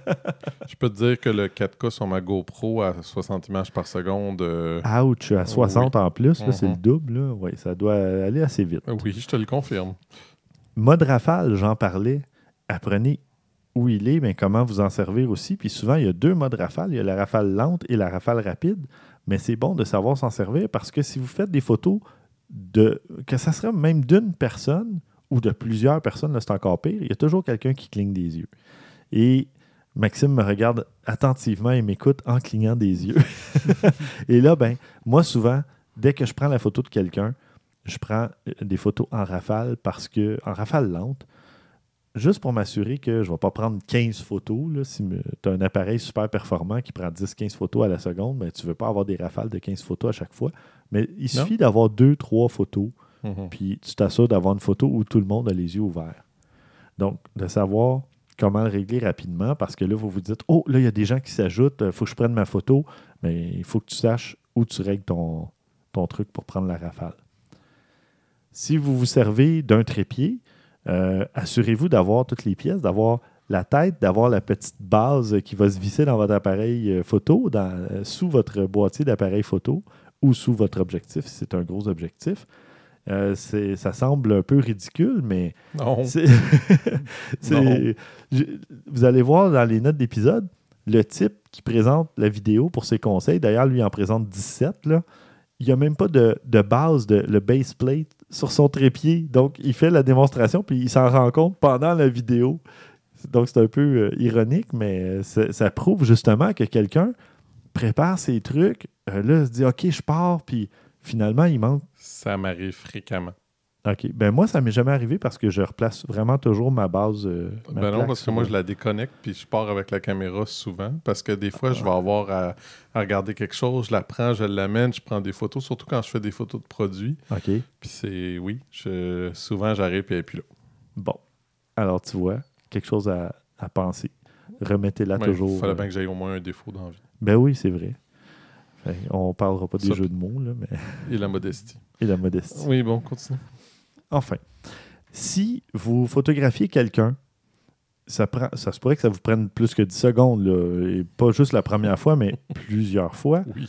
Je peux te dire que le 4K sur ma GoPro à 60 images par seconde, euh, Ouch, à 60 en plus, là, c'est Mhm. le double. Là. Ouais, ça doit aller assez vite. oui, je te le confirme. Mode rafale, j'en parlais. Apprenez où il est, mais comment vous en servir aussi. Puis souvent, il y a deux modes rafale. Il y a la rafale lente et la rafale rapide. Mais c'est bon de savoir s'en servir parce que si vous faites des photos que ça serait même d'une personne ou de plusieurs personnes, c'est encore pire, il y a toujours quelqu'un qui cligne des yeux. Et Maxime me regarde attentivement et m'écoute en clignant des yeux. et là, ben, moi, souvent, dès que je prends la photo de quelqu'un, je prends euh, des photos en rafale parce que, en rafale lente, juste pour m'assurer que je ne vais pas prendre 15 photos. Là, si tu as un appareil super performant qui prend 10-15 photos à la seconde, ben, tu ne veux pas avoir des rafales de 15 photos à chaque fois. Mais il suffit d'avoir 2-3 photos, Mhm. puis tu t'assures d'avoir une photo où tout le monde a les yeux ouverts. Donc, de savoir comment le régler rapidement, parce que là, vous vous dites, oh, là, il y a des gens qui s'ajoutent, il faut que je prenne ma photo, mais il faut que tu saches où tu règles ton, ton truc pour prendre la rafale. Si vous vous servez d'un trépied, euh, assurez-vous d'avoir toutes les pièces, d'avoir la tête, d'avoir la petite base qui va se visser dans votre appareil euh, photo, dans- euh, sous votre boîtier d'appareil photo ou sous votre objectif, si c'est un gros objectif. Euh, ça semble un peu ridicule, mais Non. je- vous allez voir dans les notes d'épisode, le type qui présente la vidéo pour ses conseils, d'ailleurs, lui il en présente 17, là, il n'y a même pas de, de base, de, le base plate sur son trépied. Donc, il fait la démonstration, puis il s'en rend compte pendant la vidéo. Donc, c'est un peu euh, ironique, mais euh, ça, prouve justement que quelqu'un prépare ses trucs, euh, là, se dit, OK, je pars, puis finalement, il manque. Ça m'arrive fréquemment. OK. Ben moi, ça m'est jamais arrivé parce que je replace vraiment toujours ma base. euh, ma Ben non, parce que moi, je la déconnecte puis je pars avec la caméra souvent. Parce que des fois, je vais avoir à, à regarder quelque chose, je la prends, je l'amène, je prends des photos, surtout quand je fais des photos de produits. OK. Puis c'est, oui, je, souvent j'arrive puis elle plus là. Bon. Alors, tu vois, quelque chose à, à penser. Remettez-la Ouais, toujours. Il fallait euh, bien que j'aie au moins un défaut dans la vie. Ben oui, c'est vrai. Fait, on parlera pas des jeux de mots, là, mais... Et la modestie. et la modestie. Oui, bon, continue. Enfin, si vous photographiez quelqu'un, ça, prend, ça se pourrait que ça vous prenne plus que 10 secondes, là, et pas juste la première fois, mais plusieurs fois. Oui.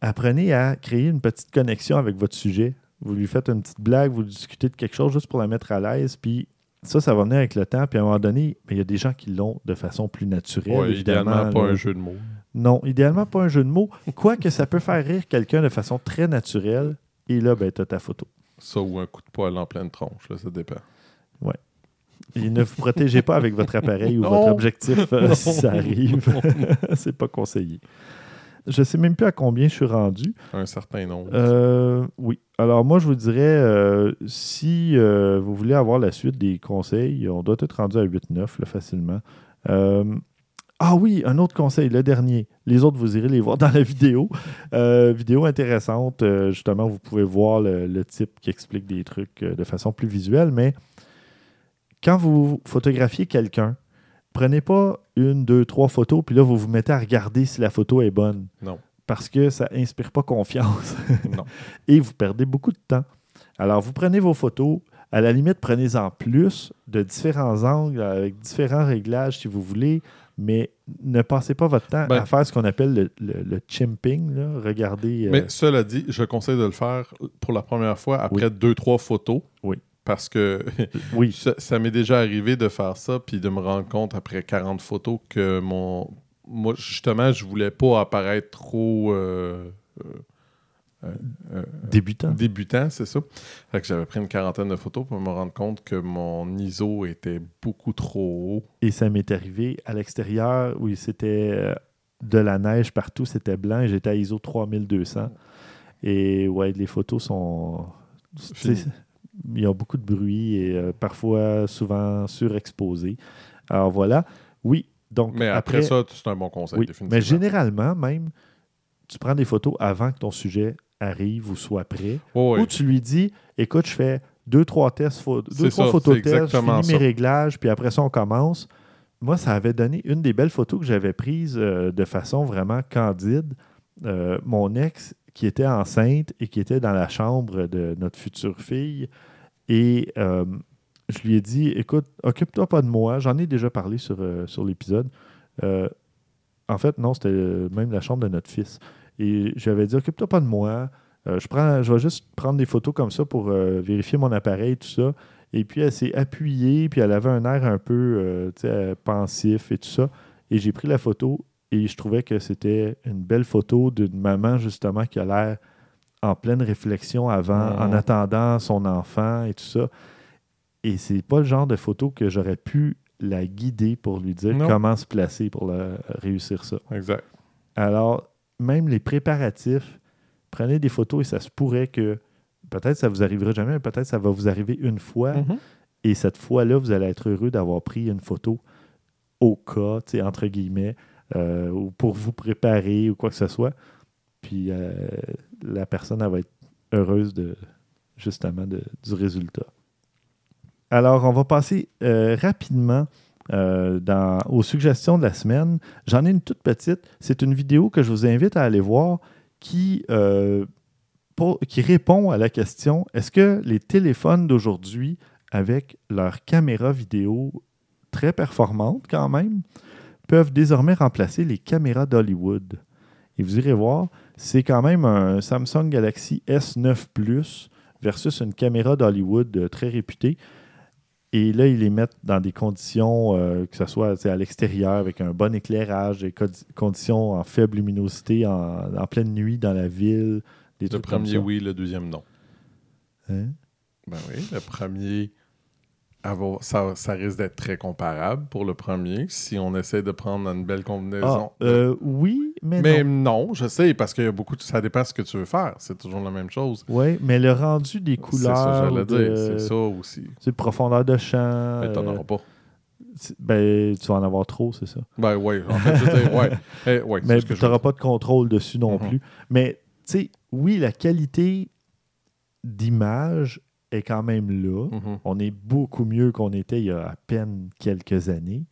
Apprenez à créer une petite connexion avec votre sujet. Vous lui faites une petite blague, vous discutez de quelque chose juste pour la mettre à l'aise, puis ça, ça va venir avec le temps. Puis à un moment donné, il y a des gens qui l'ont de façon plus naturelle, Ouais, évidemment. idéalement, pas là. un jeu de mots. Non, idéalement pas un jeu de mots. Quoique ça peut faire rire quelqu'un de façon très naturelle. Et là, ben, tu as ta photo. Ça ou un coup de poil en pleine tronche, là, ça dépend. Et ne vous protégez pas avec votre appareil ou Non. votre objectif euh, Non. si ça arrive. C'est pas conseillé. Je sais même plus à combien je suis rendu. Un certain nombre. Euh, oui. Alors moi, je vous dirais, euh, si vous voulez avoir la suite des conseils, on doit être rendu à 8-9 là, facilement. Ah oui, un autre conseil, le dernier. Les autres, vous irez les voir dans la vidéo. Euh, vidéo intéressante. euh, justement, vous pouvez voir le, le type qui explique des trucs euh, de façon plus visuelle. Mais quand vous photographiez quelqu'un, prenez pas une, deux, trois photos, puis là, vous vous mettez à regarder si la photo est bonne. Non. Parce que ça inspire pas confiance non. et vous perdez beaucoup de temps. Alors, vous prenez vos photos, à la limite, prenez-en plus de différents angles, avec différents réglages si vous voulez, mais ne passez pas votre temps Ben- à faire ce qu'on appelle le, le- le chimping. là. Regardez. euh, Mais cela dit, je conseille de le faire pour la première fois après deux, trois photos. Oui. Parce que oui, ça, ça m'est déjà arrivé de faire ça puis de me rendre compte après 40 photos que mon. Moi, justement, je voulais pas apparaître trop. euh, euh, euh, débutant. débutant, c'est ça. Fait que j'avais pris une quarantaine de photos pour me rendre compte que mon ISO était beaucoup trop haut. Et ça m'est arrivé à l'extérieur où c'était euh, de la neige partout, c'était blanc et j'étais à ISO 3200. Et ouais, les photos sont. tu sais, Fini. Il y a beaucoup de bruit et euh, parfois souvent surexposé. Alors voilà. Oui, donc Mais après, ça, c'est un bon conseil, oui, définitivement. mais généralement, même, tu prends des photos avant que ton sujet arrive ou soit prêt. Oh, oui. Ou tu lui dis écoute, je fais deux, trois tests, deux, trois ça, photos tests, je finis mes réglages, puis après ça, on commence. Moi, ça avait donné une des belles photos que j'avais prises euh, de façon vraiment candide. Euh, mon ex, qui était enceinte et qui était dans la chambre de notre future fille, et euh, je lui ai dit écoute, occupe-toi pas de moi. J'en ai déjà parlé sur, sur l'épisode. En fait, non, c'était même la chambre de notre fils. Et j'avais dit occupe-toi pas de moi. Euh, je, prends, je vais juste prendre des photos comme ça pour euh, vérifier mon appareil, tout ça. Et puis, elle s'est appuyée, puis elle avait un air un peu euh, pensif et tout ça. Et j'ai pris la photo et je trouvais que c'était une belle photo d'une maman, justement, qui a l'air en pleine réflexion avant, Mhm. en attendant son enfant et tout ça. Et c'est pas le genre de photo que j'aurais pu la guider pour lui dire Non. comment se placer pour la- réussir ça. Exact. Alors, même les préparatifs, prenez des photos et ça se pourrait que peut-être ça vous arrivera jamais, mais peut-être ça va vous arriver une fois. Mhm. Et cette fois-là, vous allez être heureux d'avoir pris une photo au cas, entre guillemets, euh, ou pour vous préparer ou quoi que ce soit. Puis euh, la personne, elle va être heureuse de justement de- du résultat. Alors, on va passer euh, rapidement euh, aux suggestions de la semaine. J'en ai une toute petite. C'est une vidéo que je vous invite à aller voir qui, euh, répond à la question est-ce que les téléphones d'aujourd'hui, avec leur caméra vidéo très performante quand même, peuvent désormais remplacer les caméras d'Hollywood? Et vous irez voir, c'est quand même un Samsung Galaxy S9 Plus versus une caméra d'Hollywood euh, très réputée. Et là, ils les mettent dans des conditions, euh, que ce soit à l'extérieur, avec un bon éclairage, des conditions en faible luminosité, en, en pleine nuit dans la ville. Des Le premier, oui, le deuxième, non. Hein? Ben oui, le premier, avoir- ça, ça risque d'être très comparable pour le premier. Si on essaie de prendre une belle Ah, combinaison. euh, oui, mais, Mais non. non, je sais, parce que y a beaucoup de- ça dépend de ce que tu veux faire. C'est toujours la même chose. Oui, mais le rendu des C'est ça, couleurs, j'allais de, dire. C'est ça aussi. sais, profondeur de champ, Mais t'en euh, auras pas. c'est- ben, tu vas en avoir trop, c'est ça. Ben oui, en fait, je ouais. Eh, ouais, c'est Mais tu n'auras pas de contrôle dessus non Mhm. plus. Mais, tu sais, oui, la qualité d'image est quand même là. Mhm. On est beaucoup mieux qu'on était il y a à peine quelques années,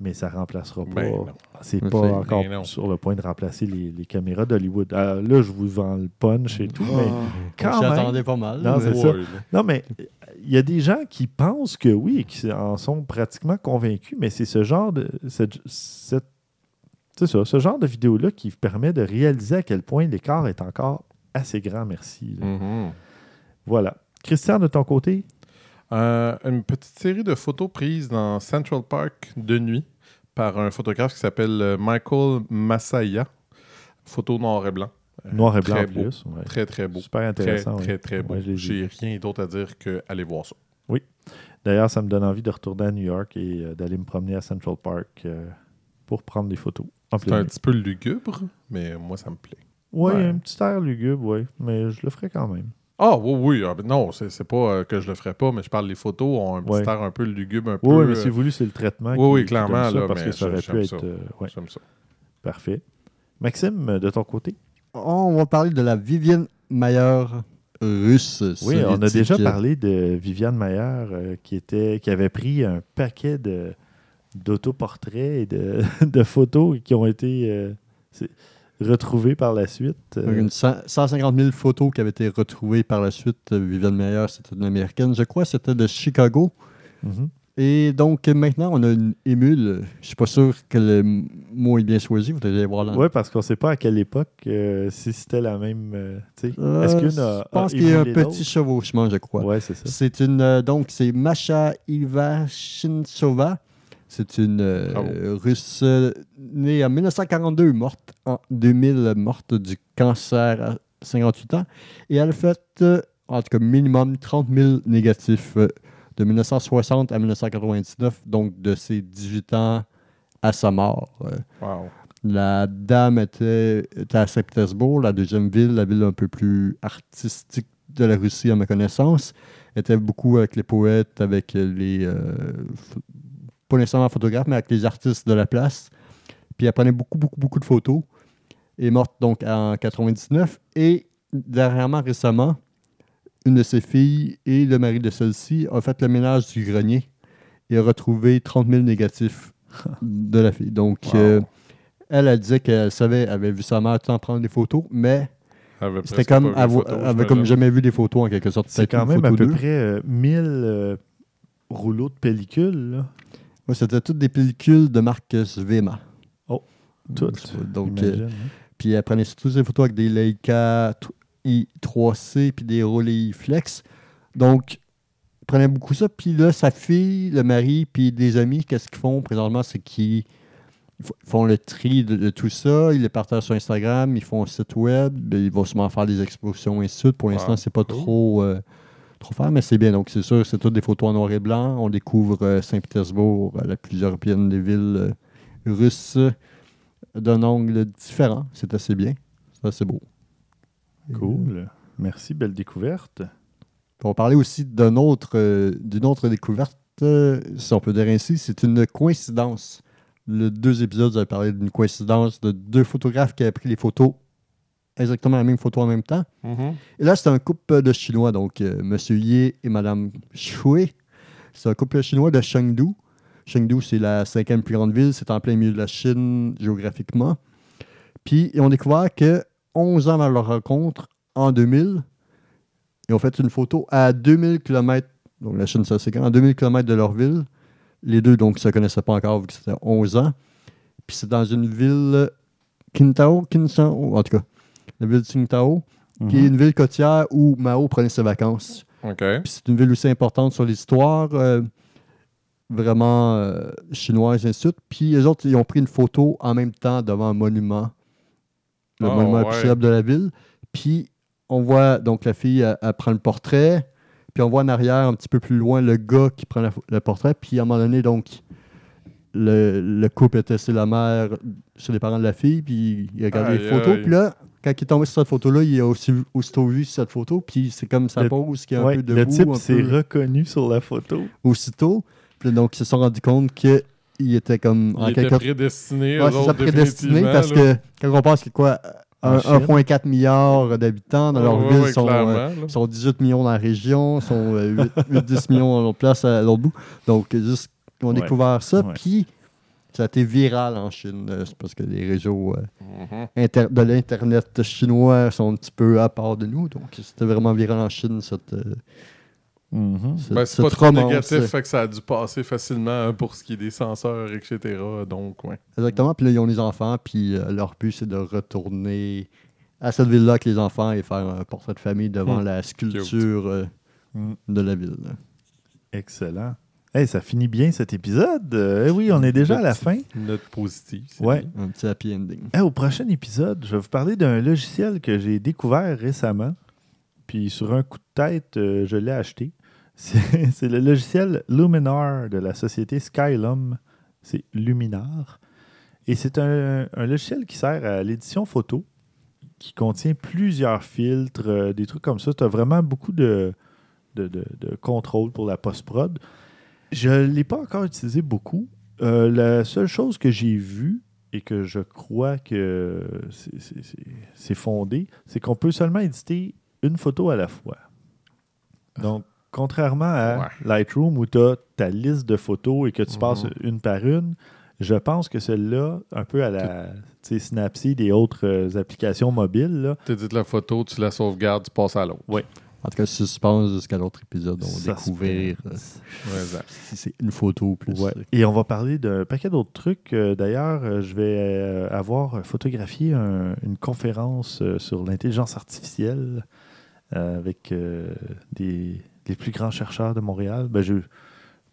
mais ça remplacera pas. Ben c'est Mais pas c'est- encore ben sur le point de remplacer les, les caméras d'Hollywood. Euh, là, je vous vends le punch et tout, mais On quand même. pas mal. Non, mais- c'est ça. Ouais, là. Non, mais il y a des gens qui pensent que oui et qui en sont pratiquement convaincus, mais c'est ce genre de. cette- cette- c'est ça, ce genre de vidéo-là qui permet de réaliser à quel point l'écart est encore assez grand, merci. Mhm. Voilà. Christian, de ton côté, Euh, une petite série de photos prises dans Central Park de nuit par un photographe qui s'appelle euh, Michael Masaya. Photo noir et blanc. Euh, noir et blanc très en beau. plus. ouais. Très, très beau. Super Très, intéressant. très, ouais. très beau. Ouais, J'ai rien d'autre à dire que aller voir ça. D'ailleurs, ça me donne envie de retourner à New York et euh, d'aller me promener à Central Park euh, pour prendre des photos. C'est un petit peu lugubre, mais moi, ça me plaît. Ouais. un petit air lugubre, oui, mais je le ferai quand même. Ah oui, oui. ah, ben non, c'est c'est pas euh, que je le ferais pas, mais je parle les photos ont un petit air un peu lugubre, un Oui, peu. mais euh, c'est voulu, c'est le traitement. oui, qui- oui, qui clairement, donne ça, là, parce que mais ça aurait j'aime pu ça. être. euh, ouais, J'aime ça. parfait. Maxime, de ton côté? On va parler de la Vivienne Mayer russe. Oui, on a soviétique. déjà parlé de Viviane Mayer euh, qui, était, qui avait pris un paquet de, d'autoportraits et de, de photos qui ont été euh, c'est- retrouvées par la suite. Euh, Une cent- 150 000 photos qui avaient été retrouvées par la suite. Vivienne Mayer, c'était une américaine, je crois, c'était de Chicago. mhm. Et donc maintenant, on a une émule. Je suis pas sûr que le mot est bien choisi. Vous devez aller voir là. Oui, parce qu'on ne sait pas à quelle époque, euh, si c'était la même. euh, Euh, Est-ce qu'une je pense qu'il y a un petit chevauchement, je crois. Oui, c'est ça. C'est une euh, donc c'est Masha Ivashinsova. C'est une euh, Bravo. russe euh, née en 1942, morte en 2000, morte du cancer à 58 ans. Et elle a fait, euh, en tout cas, minimum 30 000 négatifs euh, de 1960 à 1999, donc de ses 18 ans à sa mort. Wow. la dame était, était à Saint-Pétersbourg, la deuxième ville, la ville un peu plus artistique de la Russie, à ma connaissance. Elle était beaucoup avec les poètes, avec les. euh, pas nécessairement photographes, mais avec les artistes de la place. Puis elle prenait beaucoup, beaucoup, beaucoup de photos. Elle est morte donc en 99. Et dernièrement, récemment, une de ses filles et le mari de celle-ci a fait le ménage du grenier et a retrouvé 30 000 négatifs de la fille. Donc, Wow. euh, elle, elle disait qu'elle savait, elle avait vu sa mère tout temps prendre des photos, mais Elle avait c'était comme, elle, avait comme jamais vu des photos en quelque sorte. C'est quand même à peu d'eux. près euh, 1000 euh, rouleaux de pellicule. là. Ouais, c'était toutes des pellicules de marque Svema. Oh, toutes, Donc, euh, Imagine, hein. puis elle prenait surtout des photos avec des Leica t- i3C puis des Rolleiflex. Donc, elle prenait beaucoup ça. Puis là, sa fille, le mari, puis des amis, qu'est-ce qu'ils font présentement? C'est qu'ils font le tri de, de tout ça. Ils les partagent sur Instagram, ils font un site web, ben, ils vont sûrement faire des expositions et ainsi de suite. Pour l'instant, Wow, c'est pas cool. trop, euh, trop faire, mais c'est bien. Donc, c'est sûr, c'est toutes des photos en noir et blanc. On découvre euh, Saint-Pétersbourg, euh, la plus européenne des villes euh, russes, euh, d'un angle différent. C'est assez bien. C'est assez beau. Cool. Merci, belle découverte. On va parler aussi autre, euh, d'une autre découverte, euh, si on peut dire ainsi. C'est une coïncidence. Le deux épisodes, j'avais parlé d'une coïncidence de deux photographes qui avaient pris les photos, exactement la même photo en même temps. Mhm. Et là, c'est un couple de Chinois, donc euh, M. Ye et Mme Shui. C'est un couple chinois de Chengdu. Chengdu, c'est la cinquième plus grande ville. C'est en plein milieu de la Chine géographiquement. Puis, ils ont découvert que 11 ans avant leur rencontre, en 2000, ils ont fait une photo à 2000 km. Donc, la Chine, c'est. À 2000 km de leur ville. Les deux, donc, ne se connaissaient pas encore vu que c'était 11 ans. Puis, c'est dans une ville Qingdao, Qingdao, en tout cas, la ville de Qingdao qui est Mhm. une ville côtière où Mao prenait ses vacances. Puis c'est une ville aussi importante sur l'histoire, euh, vraiment euh, chinoise, et ainsi de suite. Puis les autres, ils ont pris une photo en même temps devant un monument, le Ah, monument le plus ouais. de la ville. Puis on voit, donc la fille, elle, elle prend le portrait, puis on voit en arrière, un petit peu plus loin, le gars qui prend la le portrait. Puis à un moment donné, donc, le, le couple était chez la mère, chez les parents de la fille, puis il regardait les Aïe, photos. aïe. Puis là, quand il est tombé sur cette photo-là, il a aussi aussitôt vu cette photo, puis c'est comme ça Le- pose qui est un Ouais, peu debout, le type un s'est peu reconnu sur la photo. aussitôt. Puis donc, ils se sont rendus compte qu'il était comme Il en était quelque prédestiné. Ouais, c'est prédestiné parce là. que quand on pense qu'il y a quoi, En un- Chine. 1,4 milliard d'habitants dans leur Ouais, ville, ouais, sont, clairement, euh, là. sont 18 millions dans la région, sont 8-10 millions dans l'autre place à l'autre bout. Donc, euh, juste ils ont Ouais. découvert ça, Ouais. puis ça a été viral en Chine. euh, C'est parce que les réseaux euh, Mhm. inter- de l'Internet chinois sont un petit peu à part de nous. Donc, c'était vraiment viral en Chine, cette, euh, Mhm. cette, Ben, c'est pas trop romance. négatif, fait que ça a dû passer facilement hein, pour ce qui est des censeurs, etc. Donc, ouais. Exactement. Puis là, ils ont les enfants, puis euh, leur but, c'est de retourner à cette ville-là avec les enfants et faire un portrait de famille devant Hmm. la sculpture euh, Mm. de la ville. Excellent. Hey, ça finit bien cet épisode. Euh, eh oui, on est déjà à la fin. Une note positive. Ouais. bien. Un petit happy ending. Eh, au prochain épisode, je vais vous parler d'un logiciel que j'ai découvert récemment. Puis sur un coup de tête, euh, je l'ai acheté. C'est c'est le logiciel Luminar de la société Skylum. C'est Luminar. Et c'est un, un logiciel qui sert à l'édition photo, qui contient plusieurs filtres, euh, des trucs comme ça. Tu as vraiment beaucoup de, de, de- de contrôle pour la post-prod. Je ne l'ai pas encore utilisé beaucoup. Euh, la seule chose que j'ai vue et que je crois que c'est- fondé, c'est qu'on peut seulement éditer une photo à la fois. Donc, contrairement à Ouais. Lightroom où tu as ta liste de photos et que tu Mhm. passes une par une, je pense que celle-là, un peu à la Snapseed et autres euh, applications mobiles, Tu édites la photo, tu la sauvegardes, tu passes à l'autre. En tout cas, suspense jusqu'à l'autre épisode. On va découvrir euh, Ouais, exact. si c'est une photo ou plus. Ouais. Et on va parler d'un paquet d'autres trucs. Euh, D'ailleurs, euh, je vais avoir photographié un- une conférence sur l'intelligence artificielle avec des, les plus grands chercheurs de Montréal. Ben, je vais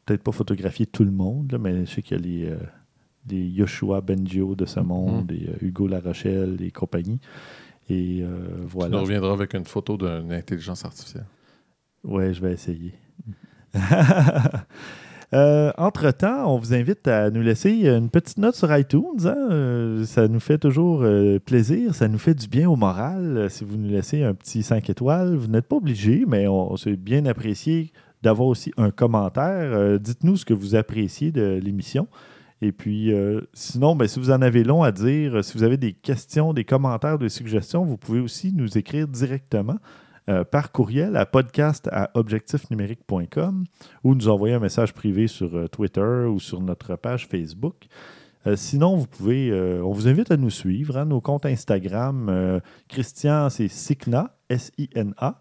peut-être pas photographier tout le monde, là, mais je sais qu'il y a les, euh, des Yoshua Bengio de ce monde, et euh, Hugo Larochelle et compagnie. Et euh, Tu nous voilà. reviendras avec une photo d'une intelligence artificielle. Ouais, je vais essayer. Euh, entre-temps, on vous invite à nous laisser une petite note sur iTunes. hein. Euh, Ça nous fait toujours euh, plaisir. Ça nous fait du bien au moral. Si vous nous laissez un petit 5 étoiles, vous n'êtes pas obligé, mais on, c'est bien apprécié d'avoir aussi un commentaire. Euh, Dites-nous ce que vous appréciez de l'émission. Et puis, euh, sinon, ben, si vous en avez long à dire, euh, si vous avez des questions, des commentaires, des suggestions, vous pouvez aussi nous écrire directement euh, par courriel à podcast à objectifnumérique.com ou nous envoyer un message privé sur Twitter ou sur notre page Facebook. Sinon, vous pouvez, on vous invite à nous suivre, hein, nos comptes Instagram. Christian, c'est Sikna, S-I-N-A.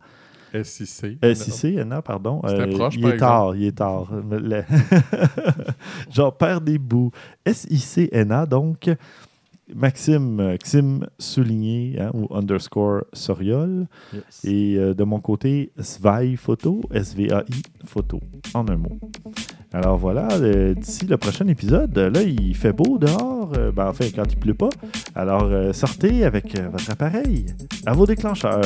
SIC. S-I-C-N-A, pardon. C'était Euh, proche, il par est tard, il est tard. Le- J'en perds des bouts. S-I-C-N-A, donc. Maxime, euh, Xim souligné hein, ou underscore Soriol. Yes. Et euh, de mon côté, Svai Photo, S-V-A-I Photo, en un mot. Alors voilà, euh, d'ici le prochain épisode, euh, là, il fait beau dehors, euh, ben, enfin, quand il pleut pas. Alors, euh, sortez avec euh, votre appareil, à vos déclencheurs.